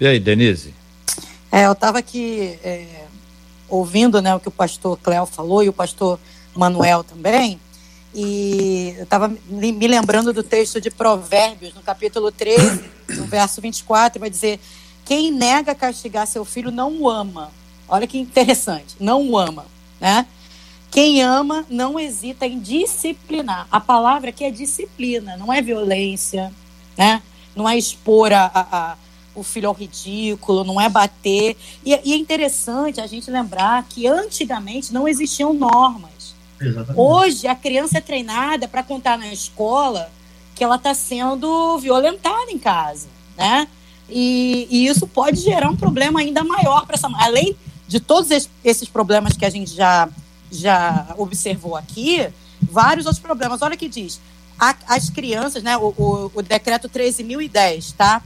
E aí, Denise? É, eu estava aqui é, ouvindo né, o que o pastor Cléo falou e o pastor Manuel também, e eu estava me lembrando do texto de Provérbios, no capítulo 13, no verso 24, vai dizer: Quem nega castigar seu filho não o ama. Olha que interessante, não o ama, né? Quem ama não hesita em disciplinar. A palavra aqui é disciplina, não é violência, né? Não é expor a, a, a, o filho ao ridículo, não é bater. E, e, é interessante a gente lembrar que antigamente não existiam normas. Exatamente. Hoje a criança é treinada para contar na escola que ela está sendo violentada em casa, né? E, e, isso pode gerar um problema ainda maior para essa além de todos esses problemas que a gente já já observou aqui, vários outros problemas. Olha o que diz. A, as crianças, né, o, o, o decreto 13.010, tá?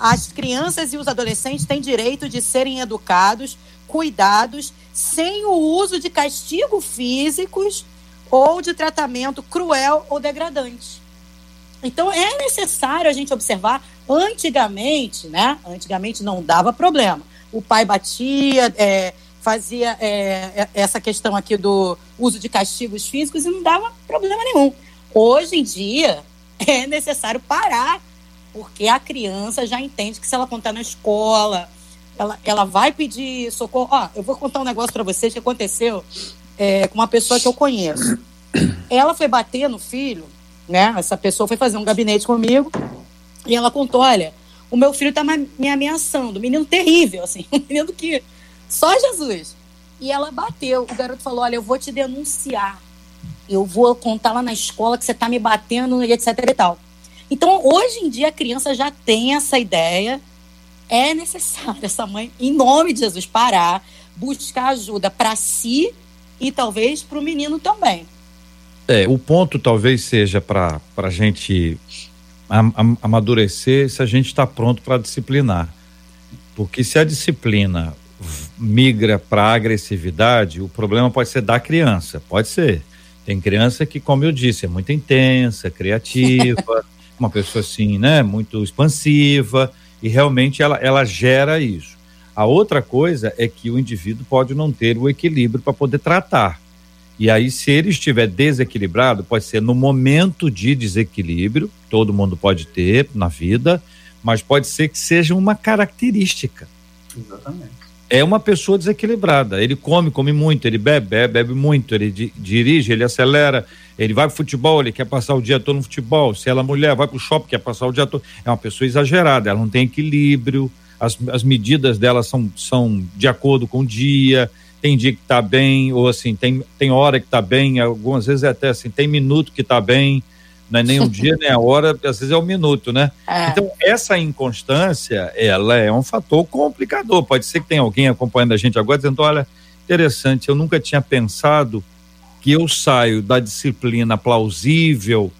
As crianças e os adolescentes têm direito de serem educados, cuidados, sem o uso de castigos físicos ou de tratamento cruel ou degradante. Então é necessário a gente observar. Antigamente, né? Antigamente não dava problema. O pai batia, é, fazia é, é, essa questão aqui do uso de castigos físicos e não dava problema nenhum. Hoje em dia é necessário parar, porque a criança já entende que se ela contar na escola, ela, ela vai pedir socorro. Ó, eu vou contar um negócio para vocês que aconteceu é, com uma pessoa que eu conheço. Ela foi bater no filho, né? Essa pessoa foi fazer um gabinete comigo e ela contou: olha, o meu filho tá me ameaçando, menino terrível, assim, um menino que só Jesus. E ela bateu. O garoto falou: Olha, eu vou te denunciar. Eu vou contar lá na escola que você está me batendo e etc e tal. Então, hoje em dia, a criança já tem essa ideia. É necessário essa mãe, em nome de Jesus, parar, buscar ajuda para si e talvez para o menino também. É, o ponto talvez seja para a gente amadurecer se a gente está pronto para disciplinar. Porque se a disciplina migra para agressividade, o problema pode ser da criança, pode ser. Tem criança que, como eu disse, é muito intensa, criativa, uma pessoa assim, né, muito expansiva e realmente ela, ela gera isso. A outra coisa é que o indivíduo pode não ter o equilíbrio para poder tratar. E aí, se ele estiver desequilibrado, pode ser no momento de desequilíbrio, todo mundo pode ter na vida, mas pode ser que seja uma característica. Exatamente é uma pessoa desequilibrada. Ele come, come muito, ele bebe, bebe, bebe muito, ele di dirige, ele acelera, ele vai pro futebol, ele quer passar o dia todo no futebol. Se ela é mulher, vai pro shopping, quer passar o dia todo. É uma pessoa exagerada, ela não tem equilíbrio, as, as medidas dela são, são de acordo com o dia. Tem dia que tá bem, ou assim, tem, tem hora que tá bem, algumas vezes é até assim, tem minuto que tá bem não é nem um dia nem a hora, às vezes é um minuto, né? É. Então, essa inconstância, ela é um fator complicador. Pode ser que tenha alguém acompanhando a gente agora dizendo: olha, interessante, eu nunca tinha pensado que eu saio da disciplina plausível,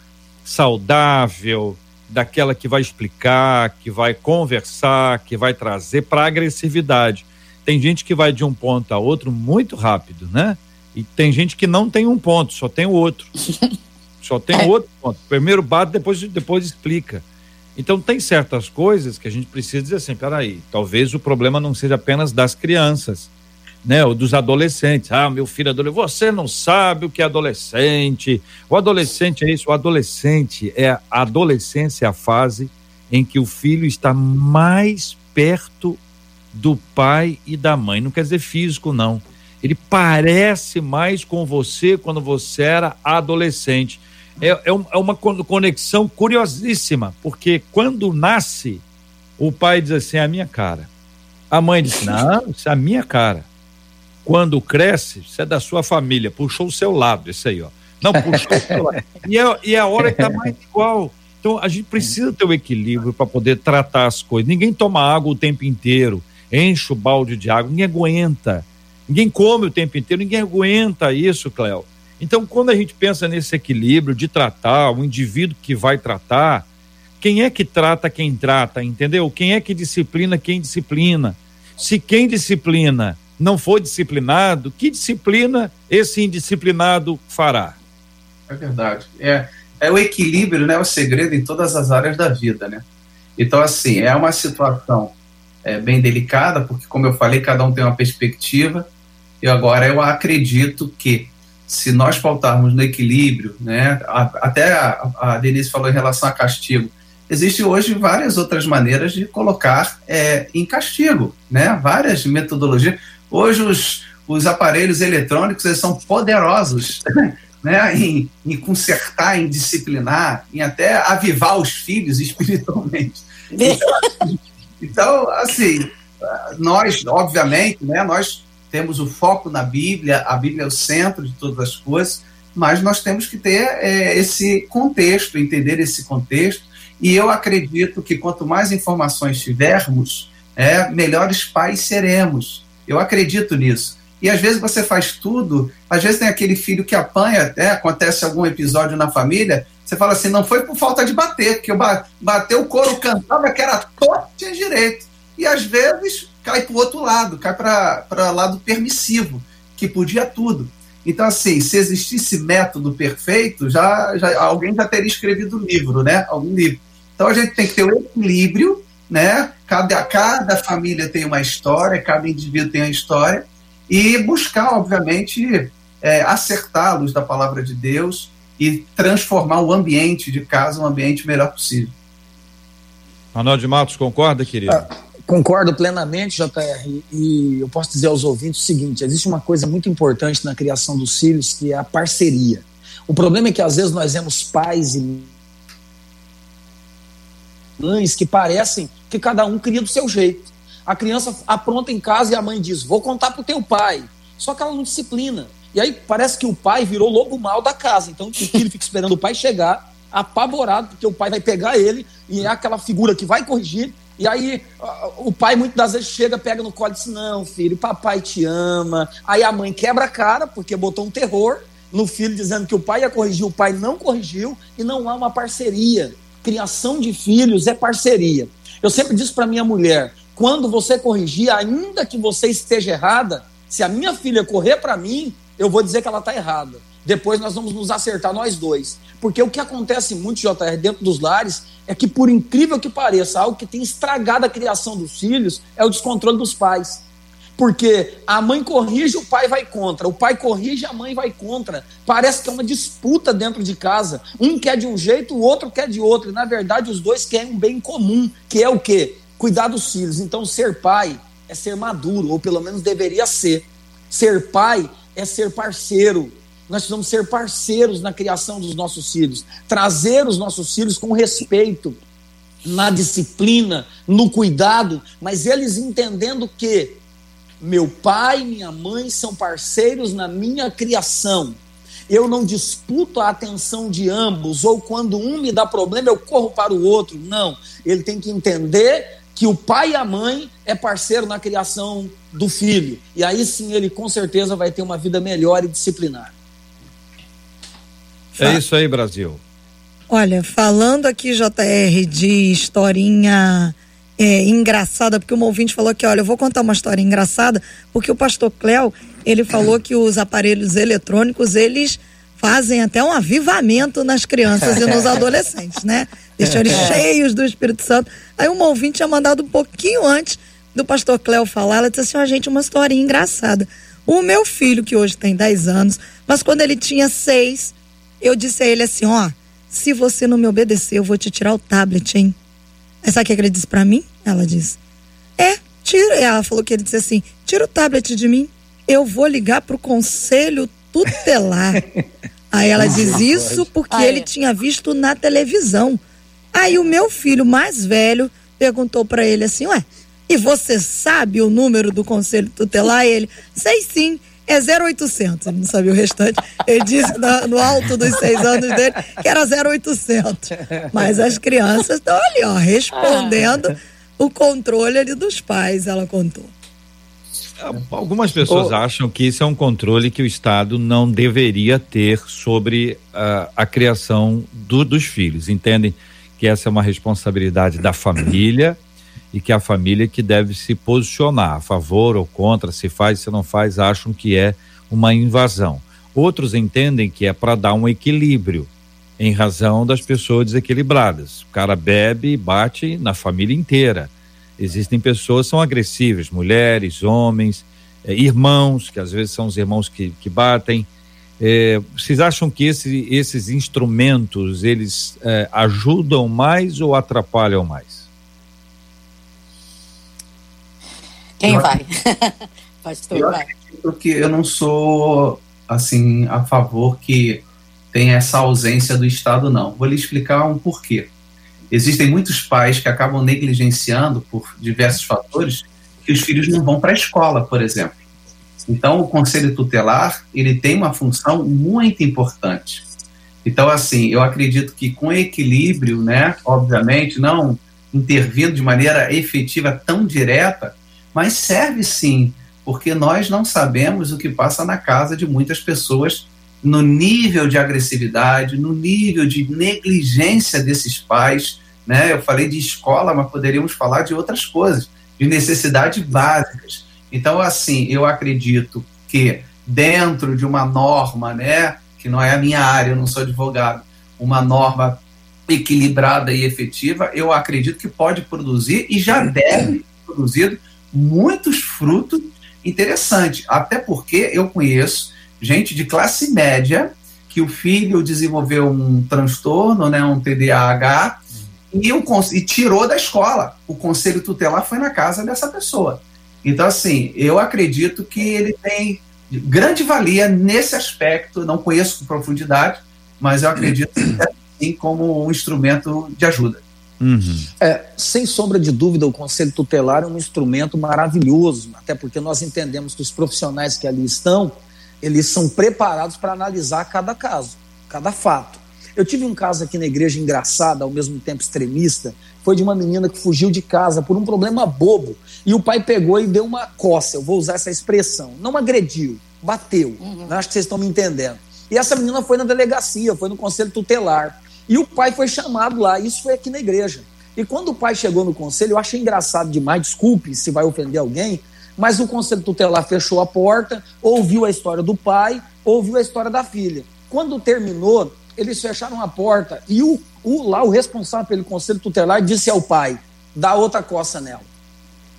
saudável, daquela que vai explicar, que vai conversar, que vai trazer para agressividade. Tem gente que vai de um ponto a outro muito rápido, né? E tem gente que não tem um ponto, só tem o outro. Só tem é. outro ponto. Primeiro bate, depois, depois explica. Então tem certas coisas que a gente precisa dizer assim, peraí, talvez o problema não seja apenas das crianças, né? Ou dos adolescentes. Ah, meu filho é adolescente. Você não sabe o que é adolescente. O adolescente é isso. O adolescente é a adolescência é a fase em que o filho está mais perto do pai e da mãe. Não quer dizer físico, não. Ele parece mais com você quando você era adolescente é, é, é uma conexão curiosíssima, porque quando nasce, o pai diz assim: é a minha cara. A mãe diz: não, isso é a minha cara. Quando cresce, isso é da sua família, puxou o seu lado, isso aí, ó. Não, puxou o seu lado. E é, e é a hora que tá mais igual. Então a gente precisa ter o equilíbrio para poder tratar as coisas. Ninguém toma água o tempo inteiro. enche o balde de água, ninguém aguenta. Ninguém come o tempo inteiro, ninguém aguenta isso, Cléo. Então, quando a gente pensa nesse equilíbrio de tratar, o indivíduo que vai tratar, quem é que trata quem trata, entendeu? Quem é que disciplina quem disciplina? Se quem disciplina não for disciplinado, que disciplina esse indisciplinado fará? É verdade. É, é o equilíbrio, né? O segredo em todas as áreas da vida, né? Então, assim, é uma situação é, bem delicada, porque, como eu falei, cada um tem uma perspectiva. E agora eu acredito que se nós faltarmos no equilíbrio, né? Até a, a Denise falou em relação a castigo. Existem hoje várias outras maneiras de colocar é, em castigo, né? Várias metodologias. Hoje os, os aparelhos eletrônicos eles são poderosos né, em, em consertar, em disciplinar, em até avivar os filhos espiritualmente. Então, então, assim, nós, obviamente, né, nós temos o foco na Bíblia, a Bíblia é o centro de todas as coisas, mas nós temos que ter é, esse contexto, entender esse contexto, e eu acredito que quanto mais informações tivermos, é, melhores pais seremos. Eu acredito nisso. E às vezes você faz tudo, às vezes tem aquele filho que apanha, né, acontece algum episódio na família, você fala assim, não foi por falta de bater, porque eu bateu o couro cantava que era todo tinha direito. E às vezes cai para o outro lado, cai para o lado permissivo, que podia tudo. Então, assim, se existisse método perfeito, já, já alguém já teria escrevido um livro, né? Algum livro. Então a gente tem que ter o um equilíbrio, né? Cada, cada família tem uma história, cada indivíduo tem uma história, e buscar, obviamente, é, acertar a luz da palavra de Deus e transformar o ambiente de casa um ambiente melhor possível. Arnaldo de Matos, concorda, querido? Ah, concordo plenamente, JR, e eu posso dizer aos ouvintes o seguinte: existe uma coisa muito importante na criação dos filhos que é a parceria. O problema é que às vezes nós vemos pais e mães que parecem que cada um cria do seu jeito. A criança apronta em casa e a mãe diz: Vou contar para o teu pai. Só que ela não disciplina. E aí parece que o pai virou lobo mal da casa. Então o filho fica esperando o pai chegar, apavorado, porque o pai vai pegar ele e é aquela figura que vai corrigir. E aí o pai muitas das vezes chega, pega no colo e diz: Não, filho, papai te ama. Aí a mãe quebra a cara, porque botou um terror no filho, dizendo que o pai ia corrigir, o pai não corrigiu, e não há uma parceria. Criação de filhos é parceria. Eu sempre disse para minha mulher: quando você corrigir, ainda que você esteja errada, se a minha filha correr para mim, eu vou dizer que ela está errada. Depois nós vamos nos acertar nós dois. Porque o que acontece muito, JR, dentro dos lares, é que, por incrível que pareça, algo que tem estragado a criação dos filhos é o descontrole dos pais. Porque a mãe corrige, o pai vai contra. O pai corrige, a mãe vai contra. Parece que é uma disputa dentro de casa. Um quer de um jeito, o outro quer de outro. E, na verdade, os dois querem um bem comum, que é o quê? Cuidar dos filhos. Então, ser pai é ser maduro, ou pelo menos deveria ser. Ser pai é ser parceiro. Nós precisamos ser parceiros na criação dos nossos filhos, trazer os nossos filhos com respeito, na disciplina, no cuidado, mas eles entendendo que meu pai e minha mãe são parceiros na minha criação. Eu não disputo a atenção de ambos, ou quando um me dá problema, eu corro para o outro. Não. Ele tem que entender que o pai e a mãe é parceiro na criação do filho. E aí sim ele com certeza vai ter uma vida melhor e disciplinar. É isso aí, Brasil. Olha, falando aqui, JR, de historinha é, engraçada, porque o ouvinte falou que, olha, eu vou contar uma história engraçada, porque o pastor Cléo, ele falou que os aparelhos eletrônicos, eles fazem até um avivamento nas crianças e nos adolescentes, né? Deixam eles é. cheios do Espírito Santo. Aí uma ouvinte tinha mandado um pouquinho antes do pastor Cléo falar, ela disse assim, ó, oh, gente, uma historinha engraçada. O meu filho, que hoje tem 10 anos, mas quando ele tinha 6, eu disse a ele assim, ó, se você não me obedecer, eu vou te tirar o tablet, hein? Aí sabe o que ele disse para mim? Ela disse, é, tira. Ela falou que ele disse assim, tira o tablet de mim, eu vou ligar pro conselho tutelar. Aí ela diz isso porque ele tinha visto na televisão. Aí o meu filho mais velho perguntou para ele assim: Ué, e você sabe o número do conselho tutelar? E ele, sei sim. É 0800, ele não sabia o restante. Ele disse no, no alto dos seis anos dele que era 0800. Mas as crianças estão ali, ó, respondendo o controle ali dos pais, ela contou. Algumas pessoas oh. acham que isso é um controle que o Estado não deveria ter sobre uh, a criação do, dos filhos. Entendem que essa é uma responsabilidade da família e que a família que deve se posicionar a favor ou contra, se faz, se não faz, acham que é uma invasão. Outros entendem que é para dar um equilíbrio em razão das pessoas desequilibradas. O cara bebe e bate na família inteira. Existem pessoas que são agressivas, mulheres, homens, é, irmãos, que às vezes são os irmãos que, que batem. É, vocês acham que esse, esses instrumentos eles é, ajudam mais ou atrapalham mais? Quem vai? Pastor, eu vai. acredito que eu não sou assim a favor que tenha essa ausência do Estado, não. Vou lhe explicar um porquê. Existem muitos pais que acabam negligenciando por diversos fatores que os filhos não vão para a escola, por exemplo. Então, o conselho tutelar ele tem uma função muito importante. Então, assim, eu acredito que com equilíbrio, né, obviamente, não intervindo de maneira efetiva tão direta, mas serve sim, porque nós não sabemos o que passa na casa de muitas pessoas no nível de agressividade, no nível de negligência desses pais, né? Eu falei de escola, mas poderíamos falar de outras coisas, de necessidades básicas. Então, assim, eu acredito que dentro de uma norma, né, que não é a minha área, eu não sou advogado, uma norma equilibrada e efetiva, eu acredito que pode produzir e já deve produzir muitos frutos interessantes. Até porque eu conheço gente de classe média que o filho desenvolveu um transtorno, né, um TDAH, e, o, e tirou da escola. O conselho tutelar foi na casa dessa pessoa. Então, assim, eu acredito que ele tem grande valia nesse aspecto. Não conheço com profundidade, mas eu acredito que é sim como um instrumento de ajuda. Uhum. É, sem sombra de dúvida, o Conselho Tutelar é um instrumento maravilhoso, até porque nós entendemos que os profissionais que ali estão, eles são preparados para analisar cada caso, cada fato. Eu tive um caso aqui na igreja engraçado, ao mesmo tempo extremista, foi de uma menina que fugiu de casa por um problema bobo, e o pai pegou e deu uma coça, eu vou usar essa expressão, não agrediu, bateu, uhum. acho que vocês estão me entendendo. E essa menina foi na delegacia, foi no conselho tutelar. E o pai foi chamado lá, isso foi aqui na igreja. E quando o pai chegou no conselho, eu achei engraçado demais, desculpe se vai ofender alguém, mas o conselho tutelar fechou a porta, ouviu a história do pai, ouviu a história da filha. Quando terminou, eles fecharam a porta e o, o lá, o responsável pelo conselho tutelar, disse ao pai: dá outra coça nela.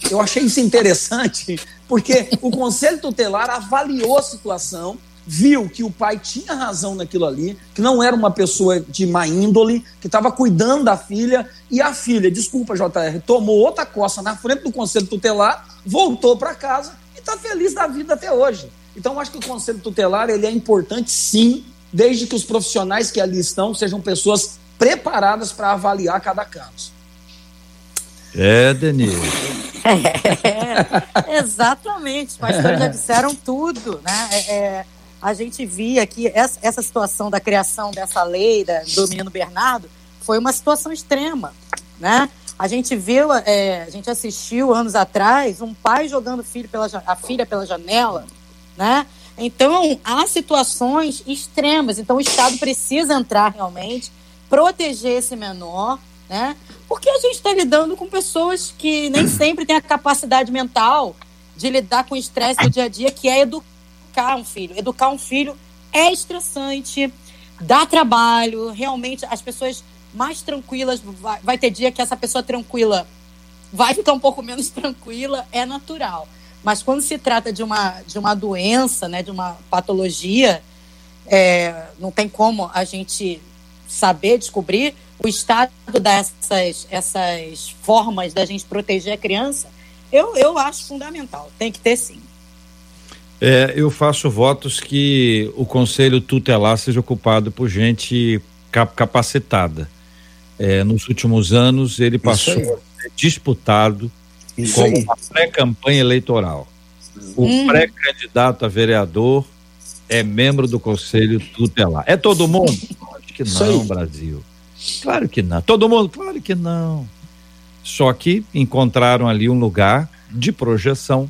Eu achei isso interessante, porque o conselho tutelar avaliou a situação viu que o pai tinha razão naquilo ali, que não era uma pessoa de má índole, que estava cuidando da filha, e a filha, desculpa, JR, tomou outra coça na frente do conselho tutelar, voltou para casa e está feliz da vida até hoje. Então, acho que o conselho tutelar ele é importante, sim, desde que os profissionais que ali estão sejam pessoas preparadas para avaliar cada caso. É, Denise. É, exatamente, os pastores já disseram tudo, né? É, é a gente via que essa, essa situação da criação dessa lei da, do menino Bernardo foi uma situação extrema, né? A gente viu, é, a gente assistiu anos atrás um pai jogando filho pela, a filha pela janela, né? Então, há situações extremas. Então, o Estado precisa entrar realmente, proteger esse menor, né? Porque a gente está lidando com pessoas que nem sempre têm a capacidade mental de lidar com o estresse do dia a dia, que é educar educar um filho. Educar um filho é estressante, dá trabalho, realmente as pessoas mais tranquilas, vai, vai ter dia que essa pessoa tranquila vai ficar um pouco menos tranquila, é natural. Mas quando se trata de uma, de uma doença, né, de uma patologia, é, não tem como a gente saber, descobrir. O Estado dessas essas formas da gente proteger a criança, eu, eu acho fundamental. Tem que ter sim. É, eu faço votos que o conselho tutelar seja ocupado por gente cap capacitada. É, nos últimos anos, ele passou a ser disputado Isso como aí. uma pré-campanha eleitoral. O hum. pré-candidato a vereador é membro do conselho tutelar. É todo mundo? Acho que não, Brasil. Claro que não. Todo mundo? Claro que não. Só que encontraram ali um lugar de projeção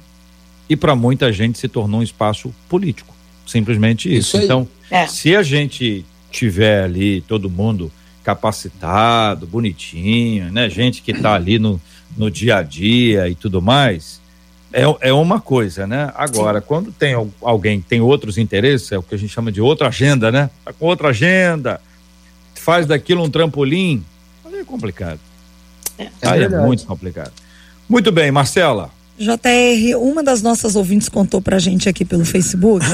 e para muita gente se tornou um espaço político. Simplesmente isso. isso então, é. se a gente tiver ali todo mundo capacitado, bonitinho, né? Gente que está ali no, no dia a dia e tudo mais, é, é uma coisa, né? Agora, Sim. quando tem alguém que tem outros interesses, é o que a gente chama de outra agenda, né? Tá com outra agenda, faz daquilo um trampolim, aí é complicado. É, aí é, é muito complicado. Muito bem, Marcela. JR, uma das nossas ouvintes contou pra gente aqui pelo Facebook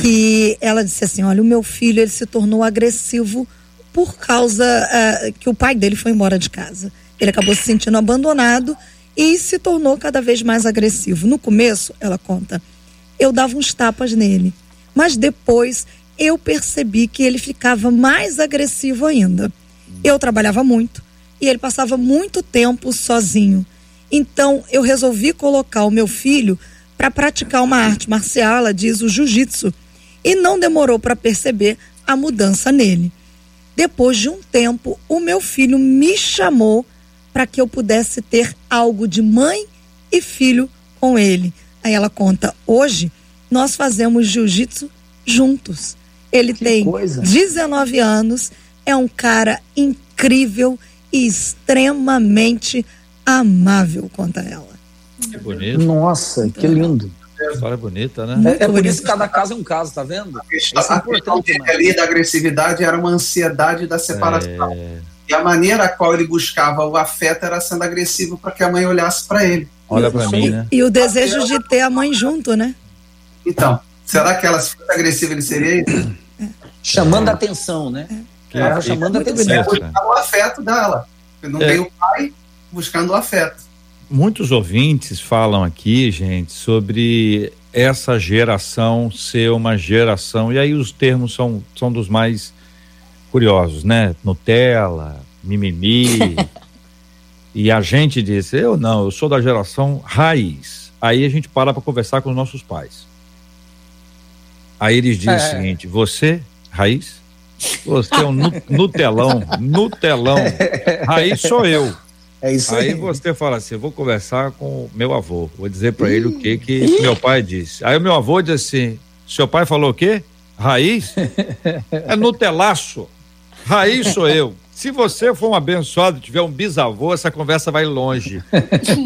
que ela disse assim: olha, o meu filho ele se tornou agressivo por causa uh, que o pai dele foi embora de casa. Ele acabou se sentindo abandonado e se tornou cada vez mais agressivo. No começo, ela conta, eu dava uns tapas nele, mas depois eu percebi que ele ficava mais agressivo ainda. Eu trabalhava muito e ele passava muito tempo sozinho. Então eu resolvi colocar o meu filho para praticar uma arte marcial, ela diz o jiu-jitsu, e não demorou para perceber a mudança nele. Depois de um tempo, o meu filho me chamou para que eu pudesse ter algo de mãe e filho com ele. Aí ela conta: hoje nós fazemos jiu-jitsu juntos. Ele que tem coisa. 19 anos, é um cara incrível e extremamente amável, conta ela. Que bonito. Nossa, que lindo. História bonita, né? É, é por isso que cada caso é um caso, tá vendo? A, a, a questão ali da agressividade era uma ansiedade da separação. É... E a maneira a qual ele buscava o afeto era sendo agressivo para que a mãe olhasse para ele. Olha para mim, né? E o desejo de ter a mãe junto, né? Então, será que ela, se fosse agressiva, ele seria isso? É. Chamando a atenção, né? É, é, chamando a atenção. Buscando o afeto dela. Não é. o pai buscando o afeto. Muitos ouvintes falam aqui, gente, sobre essa geração ser uma geração, e aí os termos são, são dos mais curiosos, né? Nutella, mimimi. e a gente disse: eu não, eu sou da geração raiz. Aí a gente para para conversar com os nossos pais. Aí eles dizem é. o seguinte: você, raiz? Você é um Nutelão, Nutelão. Raiz sou eu. É isso aí. Aí você fala assim: vou conversar com meu avô, vou dizer para ele o que que meu pai disse. Aí o meu avô diz assim: seu pai falou o quê? Raiz? É Nutelaço. Raiz sou eu. Se você for um abençoado, tiver um bisavô, essa conversa vai longe.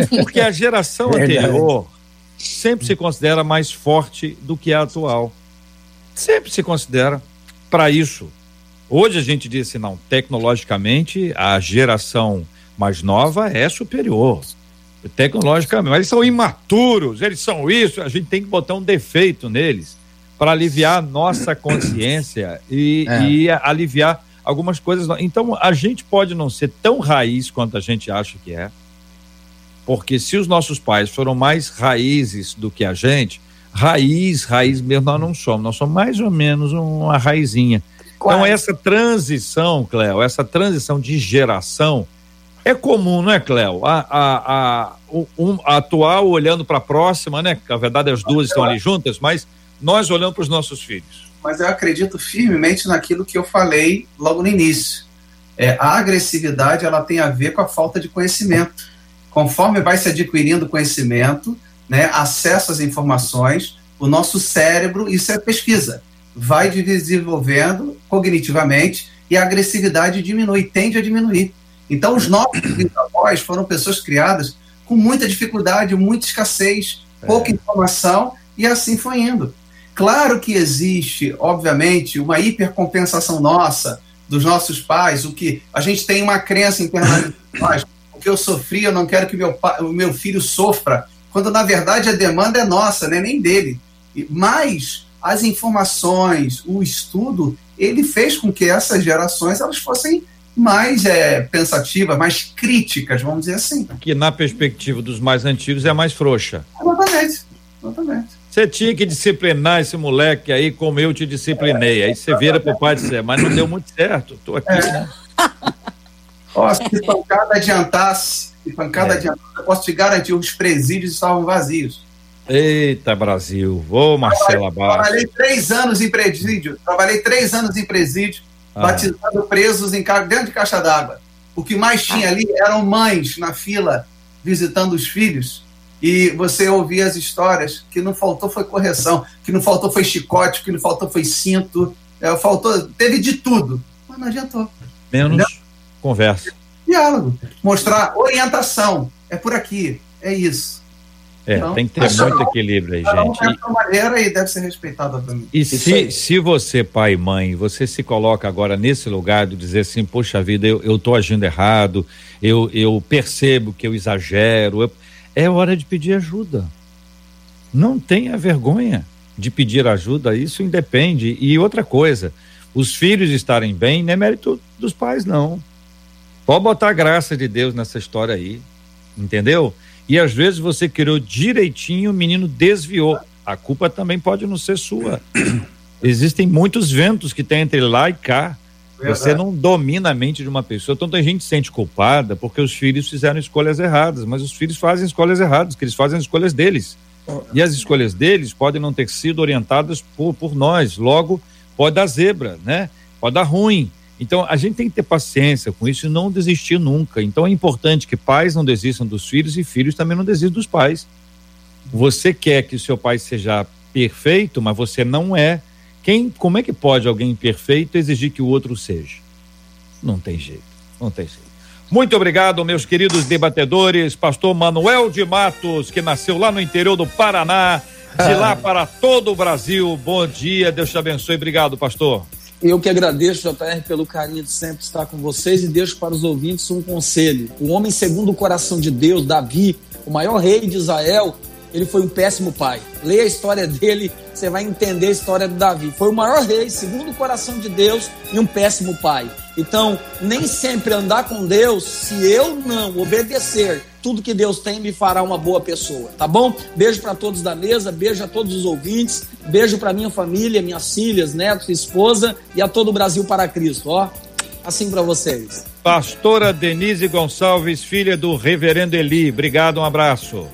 Porque a geração Verdade. anterior sempre se considera mais forte do que a atual. Sempre se considera para isso. Hoje a gente disse, não, tecnologicamente a geração mais nova é superior. Tecnologicamente, mas eles são imaturos, eles são isso, a gente tem que botar um defeito neles para aliviar a nossa consciência e, é. e aliviar algumas coisas. Então, a gente pode não ser tão raiz quanto a gente acha que é, porque se os nossos pais foram mais raízes do que a gente, raiz, raiz mesmo nós não somos, nós somos mais ou menos uma raizinha. Então, essa transição, Cléo, essa transição de geração é comum, não é, Cléo? A, a, a, um, a atual olhando para a próxima, né? Na verdade, as duas estão ali juntas, mas nós olhando para os nossos filhos mas eu acredito firmemente naquilo que eu falei logo no início. É, a agressividade ela tem a ver com a falta de conhecimento. Conforme vai se adquirindo conhecimento, né, acesso às informações, o nosso cérebro, isso é pesquisa, vai desenvolvendo cognitivamente e a agressividade diminui, tende a diminuir. Então, os nossos avós foram pessoas criadas com muita dificuldade, muita escassez, pouca é. informação, e assim foi indo. Claro que existe, obviamente, uma hipercompensação nossa, dos nossos pais, o que a gente tem uma crença nós, o que eu sofri, eu não quero que meu, pai, o meu filho sofra, quando na verdade a demanda é nossa, né, nem dele. Mas as informações, o estudo, ele fez com que essas gerações elas fossem mais é, pensativas, mais críticas, vamos dizer assim. Que na perspectiva dos mais antigos é mais frouxa. Exatamente, exatamente. Você tinha que disciplinar esse moleque aí como eu te disciplinei. Aí você vira pro pai e diz, é, mas não deu muito certo, tô aqui, é. né? Ó, se pancada adiantasse, se pancada é. adiantasse, eu posso te garantir, os presídios estavam vazios. Eita, Brasil. Ô, Marcela Barros. Trabalhei três anos em presídio, trabalhei três anos em presídio, ah. batizando presos em, dentro de caixa d'água. O que mais tinha ali eram mães na fila visitando os filhos e você ouvia as histórias que não faltou foi correção, que não faltou foi chicote, que não faltou foi cinto, é, faltou, teve de tudo, mas não adiantou. Menos Entendeu? conversa. Diálogo, mostrar orientação, é por aqui, é isso. É, então, tem que ter muito equilíbrio aí, gente. Um e, maneira e deve ser respeitado também. E se, se você, pai e mãe, você se coloca agora nesse lugar de dizer assim, poxa vida, eu, eu tô agindo errado, eu, eu percebo que eu exagero, eu, é hora de pedir ajuda. Não tenha vergonha de pedir ajuda, isso independe. E outra coisa, os filhos estarem bem não é mérito dos pais, não. Pode botar a graça de Deus nessa história aí, entendeu? E às vezes você criou direitinho, o menino desviou. A culpa também pode não ser sua. Existem muitos ventos que tem entre lá e cá. Verdade. Você não domina a mente de uma pessoa. Então a gente se sente culpada porque os filhos fizeram escolhas erradas, mas os filhos fazem escolhas erradas, que eles fazem as escolhas deles. E as escolhas deles podem não ter sido orientadas por, por nós. Logo, pode dar zebra, né? Pode dar ruim. Então a gente tem que ter paciência com isso e não desistir nunca. Então é importante que pais não desistam dos filhos e filhos também não desistam dos pais. Você quer que o seu pai seja perfeito, mas você não é. Quem, como é que pode alguém perfeito exigir que o outro seja? Não tem jeito, não tem jeito. Muito obrigado, meus queridos debatedores, pastor Manuel de Matos, que nasceu lá no interior do Paraná, de lá para todo o Brasil. Bom dia, Deus te abençoe. Obrigado, pastor. Eu que agradeço, JR, pelo carinho de sempre estar com vocês e deixo para os ouvintes um conselho. O homem segundo o coração de Deus, Davi, o maior rei de Israel, ele foi um péssimo pai. Leia a história dele, você vai entender a história do Davi. Foi o maior rei, segundo o coração de Deus, e um péssimo pai. Então, nem sempre andar com Deus, se eu não obedecer tudo que Deus tem, me fará uma boa pessoa, tá bom? Beijo para todos da mesa, beijo a todos os ouvintes, beijo para minha família, minhas filhas, netos, esposa e a todo o Brasil para Cristo, ó. Assim para vocês. Pastora Denise Gonçalves, filha do Reverendo Eli, obrigado, um abraço.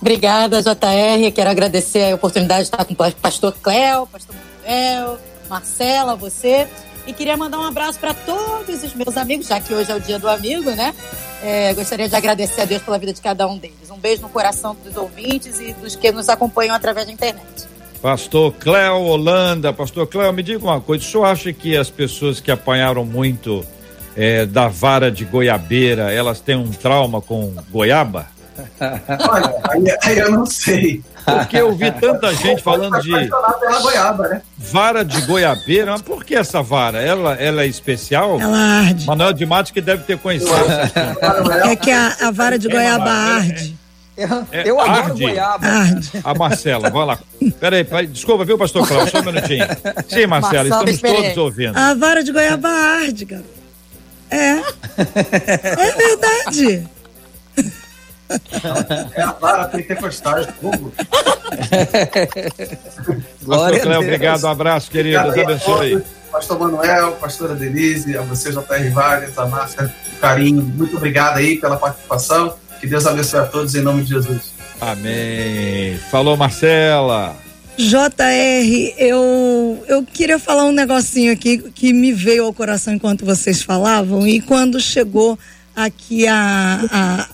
Obrigada, JR. Quero agradecer a oportunidade de estar com o pastor Cléo, pastor Manuel, Marcela, você. E queria mandar um abraço para todos os meus amigos, já que hoje é o dia do amigo, né? É, gostaria de agradecer a Deus pela vida de cada um deles. Um beijo no coração dos ouvintes e dos que nos acompanham através da internet. Pastor Cléo Holanda, Pastor Cléo, me diga uma coisa, o senhor acha que as pessoas que apanharam muito é, da vara de goiabeira, elas têm um trauma com goiaba? Olha, aí, aí, eu não sei. Porque eu vi tanta gente falando de goiaba, né? vara de goiabeira. Mas por que essa vara? Ela, ela é especial? Ela arde. Manuel de Matos que deve ter conhecido. É que a, a vara de é goiaba arde. Eu, é, eu adoro arde. goiaba. Arde. A Marcela, vai lá. Peraí, peraí, desculpa, viu, pastor Cláudio? Só um minutinho. Sim, Marcela, estamos todos ouvindo. A vara de goiaba arde, garoto. É. É verdade. É a vara pentecostal, fogo. Pastor Cléo, obrigado, um abraço, querido. Deus abençoe. Pastor Manuel, pastora Denise, a você, J.R. Vargas, a Márcia, carinho. Muito obrigado aí pela participação. Que Deus abençoe a todos em nome de Jesus. Amém. Falou, Marcela. JR, eu, eu queria falar um negocinho aqui que me veio ao coração enquanto vocês falavam e quando chegou aqui a, a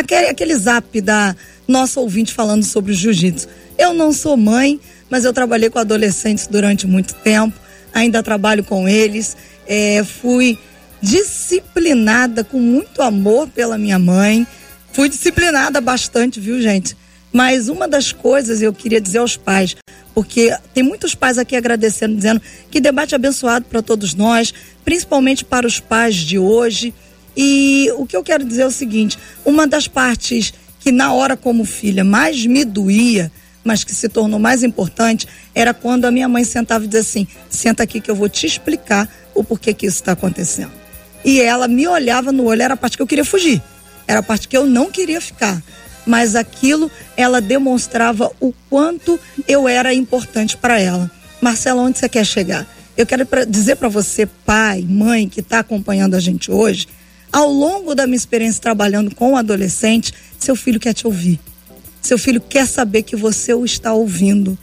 aquele, aquele zap da nossa ouvinte falando sobre o jiu-jitsu. Eu não sou mãe, mas eu trabalhei com adolescentes durante muito tempo, ainda trabalho com eles. É, fui disciplinada com muito amor pela minha mãe. Fui disciplinada bastante, viu, gente? Mas uma das coisas eu queria dizer aos pais, porque tem muitos pais aqui agradecendo, dizendo que debate abençoado para todos nós, principalmente para os pais de hoje. E o que eu quero dizer é o seguinte: uma das partes que na hora como filha mais me doía, mas que se tornou mais importante, era quando a minha mãe sentava e dizia assim: senta aqui que eu vou te explicar o porquê que isso está acontecendo. E ela me olhava no olho, era a parte que eu queria fugir, era a parte que eu não queria ficar. Mas aquilo, ela demonstrava o quanto eu era importante para ela. Marcela, onde você quer chegar? Eu quero dizer para você, pai, mãe, que está acompanhando a gente hoje, ao longo da minha experiência trabalhando com adolescente, seu filho quer te ouvir. Seu filho quer saber que você o está ouvindo.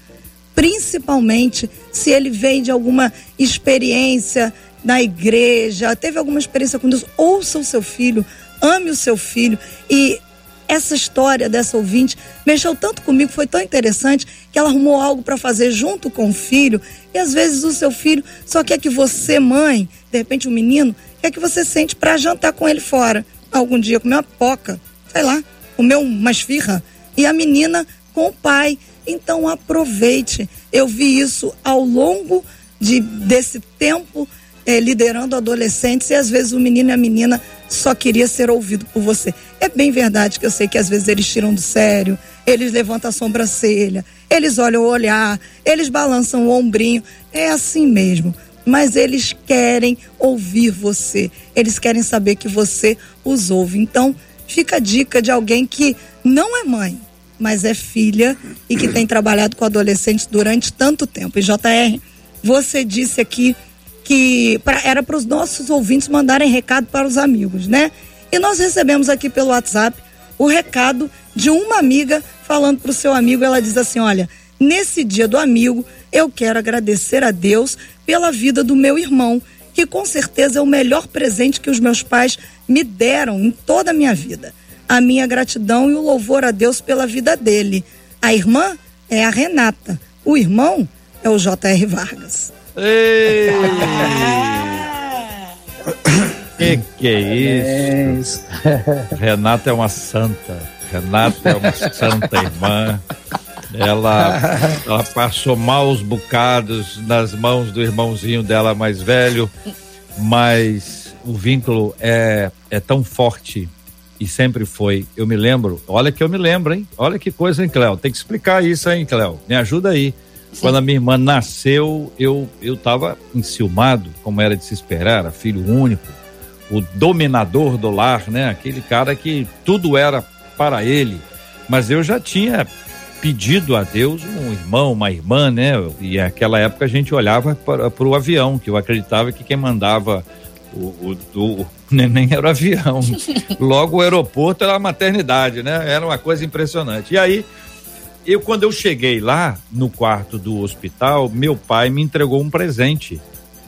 Principalmente se ele vem de alguma experiência na igreja, teve alguma experiência com Deus, ouça o seu filho, ame o seu filho e essa história dessa ouvinte mexeu tanto comigo, foi tão interessante que ela arrumou algo para fazer junto com o filho. E às vezes o seu filho só quer que você, mãe, de repente o um menino, quer que você sente para jantar com ele fora. Algum dia comer uma poca, sei lá, comer uma esfirra. E a menina com o pai. Então aproveite. Eu vi isso ao longo de, desse tempo é, liderando adolescentes e às vezes o menino e a menina só queria ser ouvido por você. É bem verdade que eu sei que às vezes eles tiram do sério, eles levantam a sobrancelha, eles olham o olhar, eles balançam o ombrinho. É assim mesmo. Mas eles querem ouvir você. Eles querem saber que você os ouve. Então, fica a dica de alguém que não é mãe, mas é filha e que tem trabalhado com adolescentes durante tanto tempo. E JR, você disse aqui que pra, era para os nossos ouvintes mandarem recado para os amigos, né? E nós recebemos aqui pelo WhatsApp o recado de uma amiga falando para o seu amigo. Ela diz assim: Olha, nesse dia do amigo, eu quero agradecer a Deus pela vida do meu irmão, que com certeza é o melhor presente que os meus pais me deram em toda a minha vida. A minha gratidão e o louvor a Deus pela vida dele. A irmã é a Renata, o irmão é o J.R. Vargas. Ei! que que é isso? Renata é uma santa. Renata é uma santa irmã. Ela, ela passou maus bocados nas mãos do irmãozinho dela mais velho, mas o vínculo é, é tão forte e sempre foi. Eu me lembro, olha que eu me lembro, hein? Olha que coisa, hein, Cléo? Tem que explicar isso, hein, Cléo? Me ajuda aí. Quando a minha irmã nasceu, eu eu estava enciumado, como era de se esperar, filho único, o dominador do lar, né? Aquele cara que tudo era para ele. Mas eu já tinha pedido a Deus um irmão, uma irmã, né? E naquela época a gente olhava para, o avião, que eu acreditava que quem mandava o, o, era o avião. Logo o aeroporto era a maternidade, né? Era uma coisa impressionante. E aí eu quando eu cheguei lá no quarto do hospital, meu pai me entregou um presente.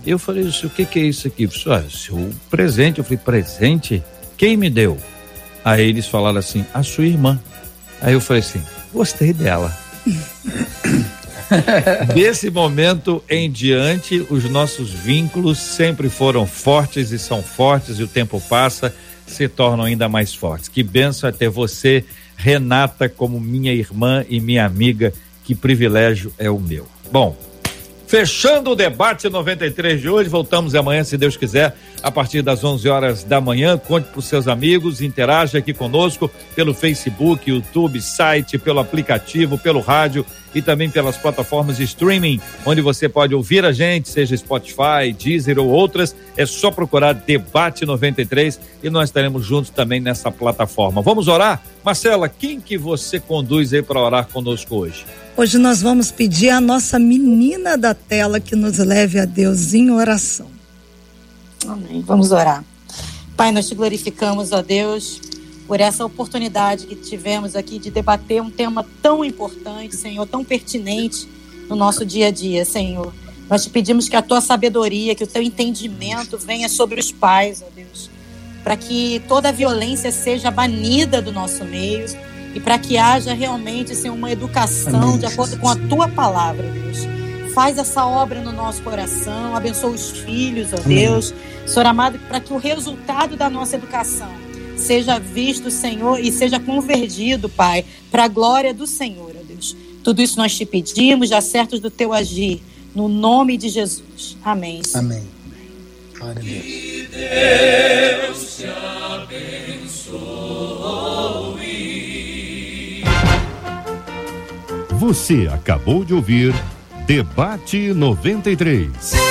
Eu falei, o que, que é isso aqui? Falei, ah, seu presente. Eu falei, presente? Quem me deu? Aí eles falaram assim, a sua irmã. Aí eu falei assim, gostei dela. Desse momento em diante, os nossos vínculos sempre foram fortes e são fortes, e o tempo passa, se tornam ainda mais fortes. Que benção é ter você Renata como minha irmã e minha amiga. Que privilégio é o meu. Bom, fechando o debate 93 de hoje, voltamos amanhã, se Deus quiser, a partir das 11 horas da manhã. Conte para os seus amigos, interaja aqui conosco pelo Facebook, YouTube, site, pelo aplicativo, pelo rádio e também pelas plataformas de streaming, onde você pode ouvir a gente, seja Spotify, Deezer ou outras. É só procurar Debate 93 e nós estaremos juntos também nessa plataforma. Vamos orar? Marcela, quem que você conduz aí para orar conosco hoje? Hoje nós vamos pedir a nossa menina da tela que nos leve a Deus em oração. Amém. Vamos orar. Pai, nós te glorificamos, ó Deus, por essa oportunidade que tivemos aqui de debater um tema tão importante, Senhor, tão pertinente no nosso dia a dia, Senhor. Nós te pedimos que a tua sabedoria, que o teu entendimento venha sobre os pais, ó Deus, para que toda a violência seja banida do nosso meio e para que haja realmente Senhor, uma educação Amém, de acordo com a tua palavra, Deus. Faz essa obra no nosso coração, abençoa os filhos, ó Deus. Senhor amado, para que o resultado da nossa educação seja visto, Senhor, e seja convertido, Pai, para a glória do Senhor, ó Deus. Tudo isso nós te pedimos, já certos do teu agir, no nome de Jesus. Amém. Amém. Glória a Deus. Que Deus te abençoe. Você acabou de ouvir Debate 93.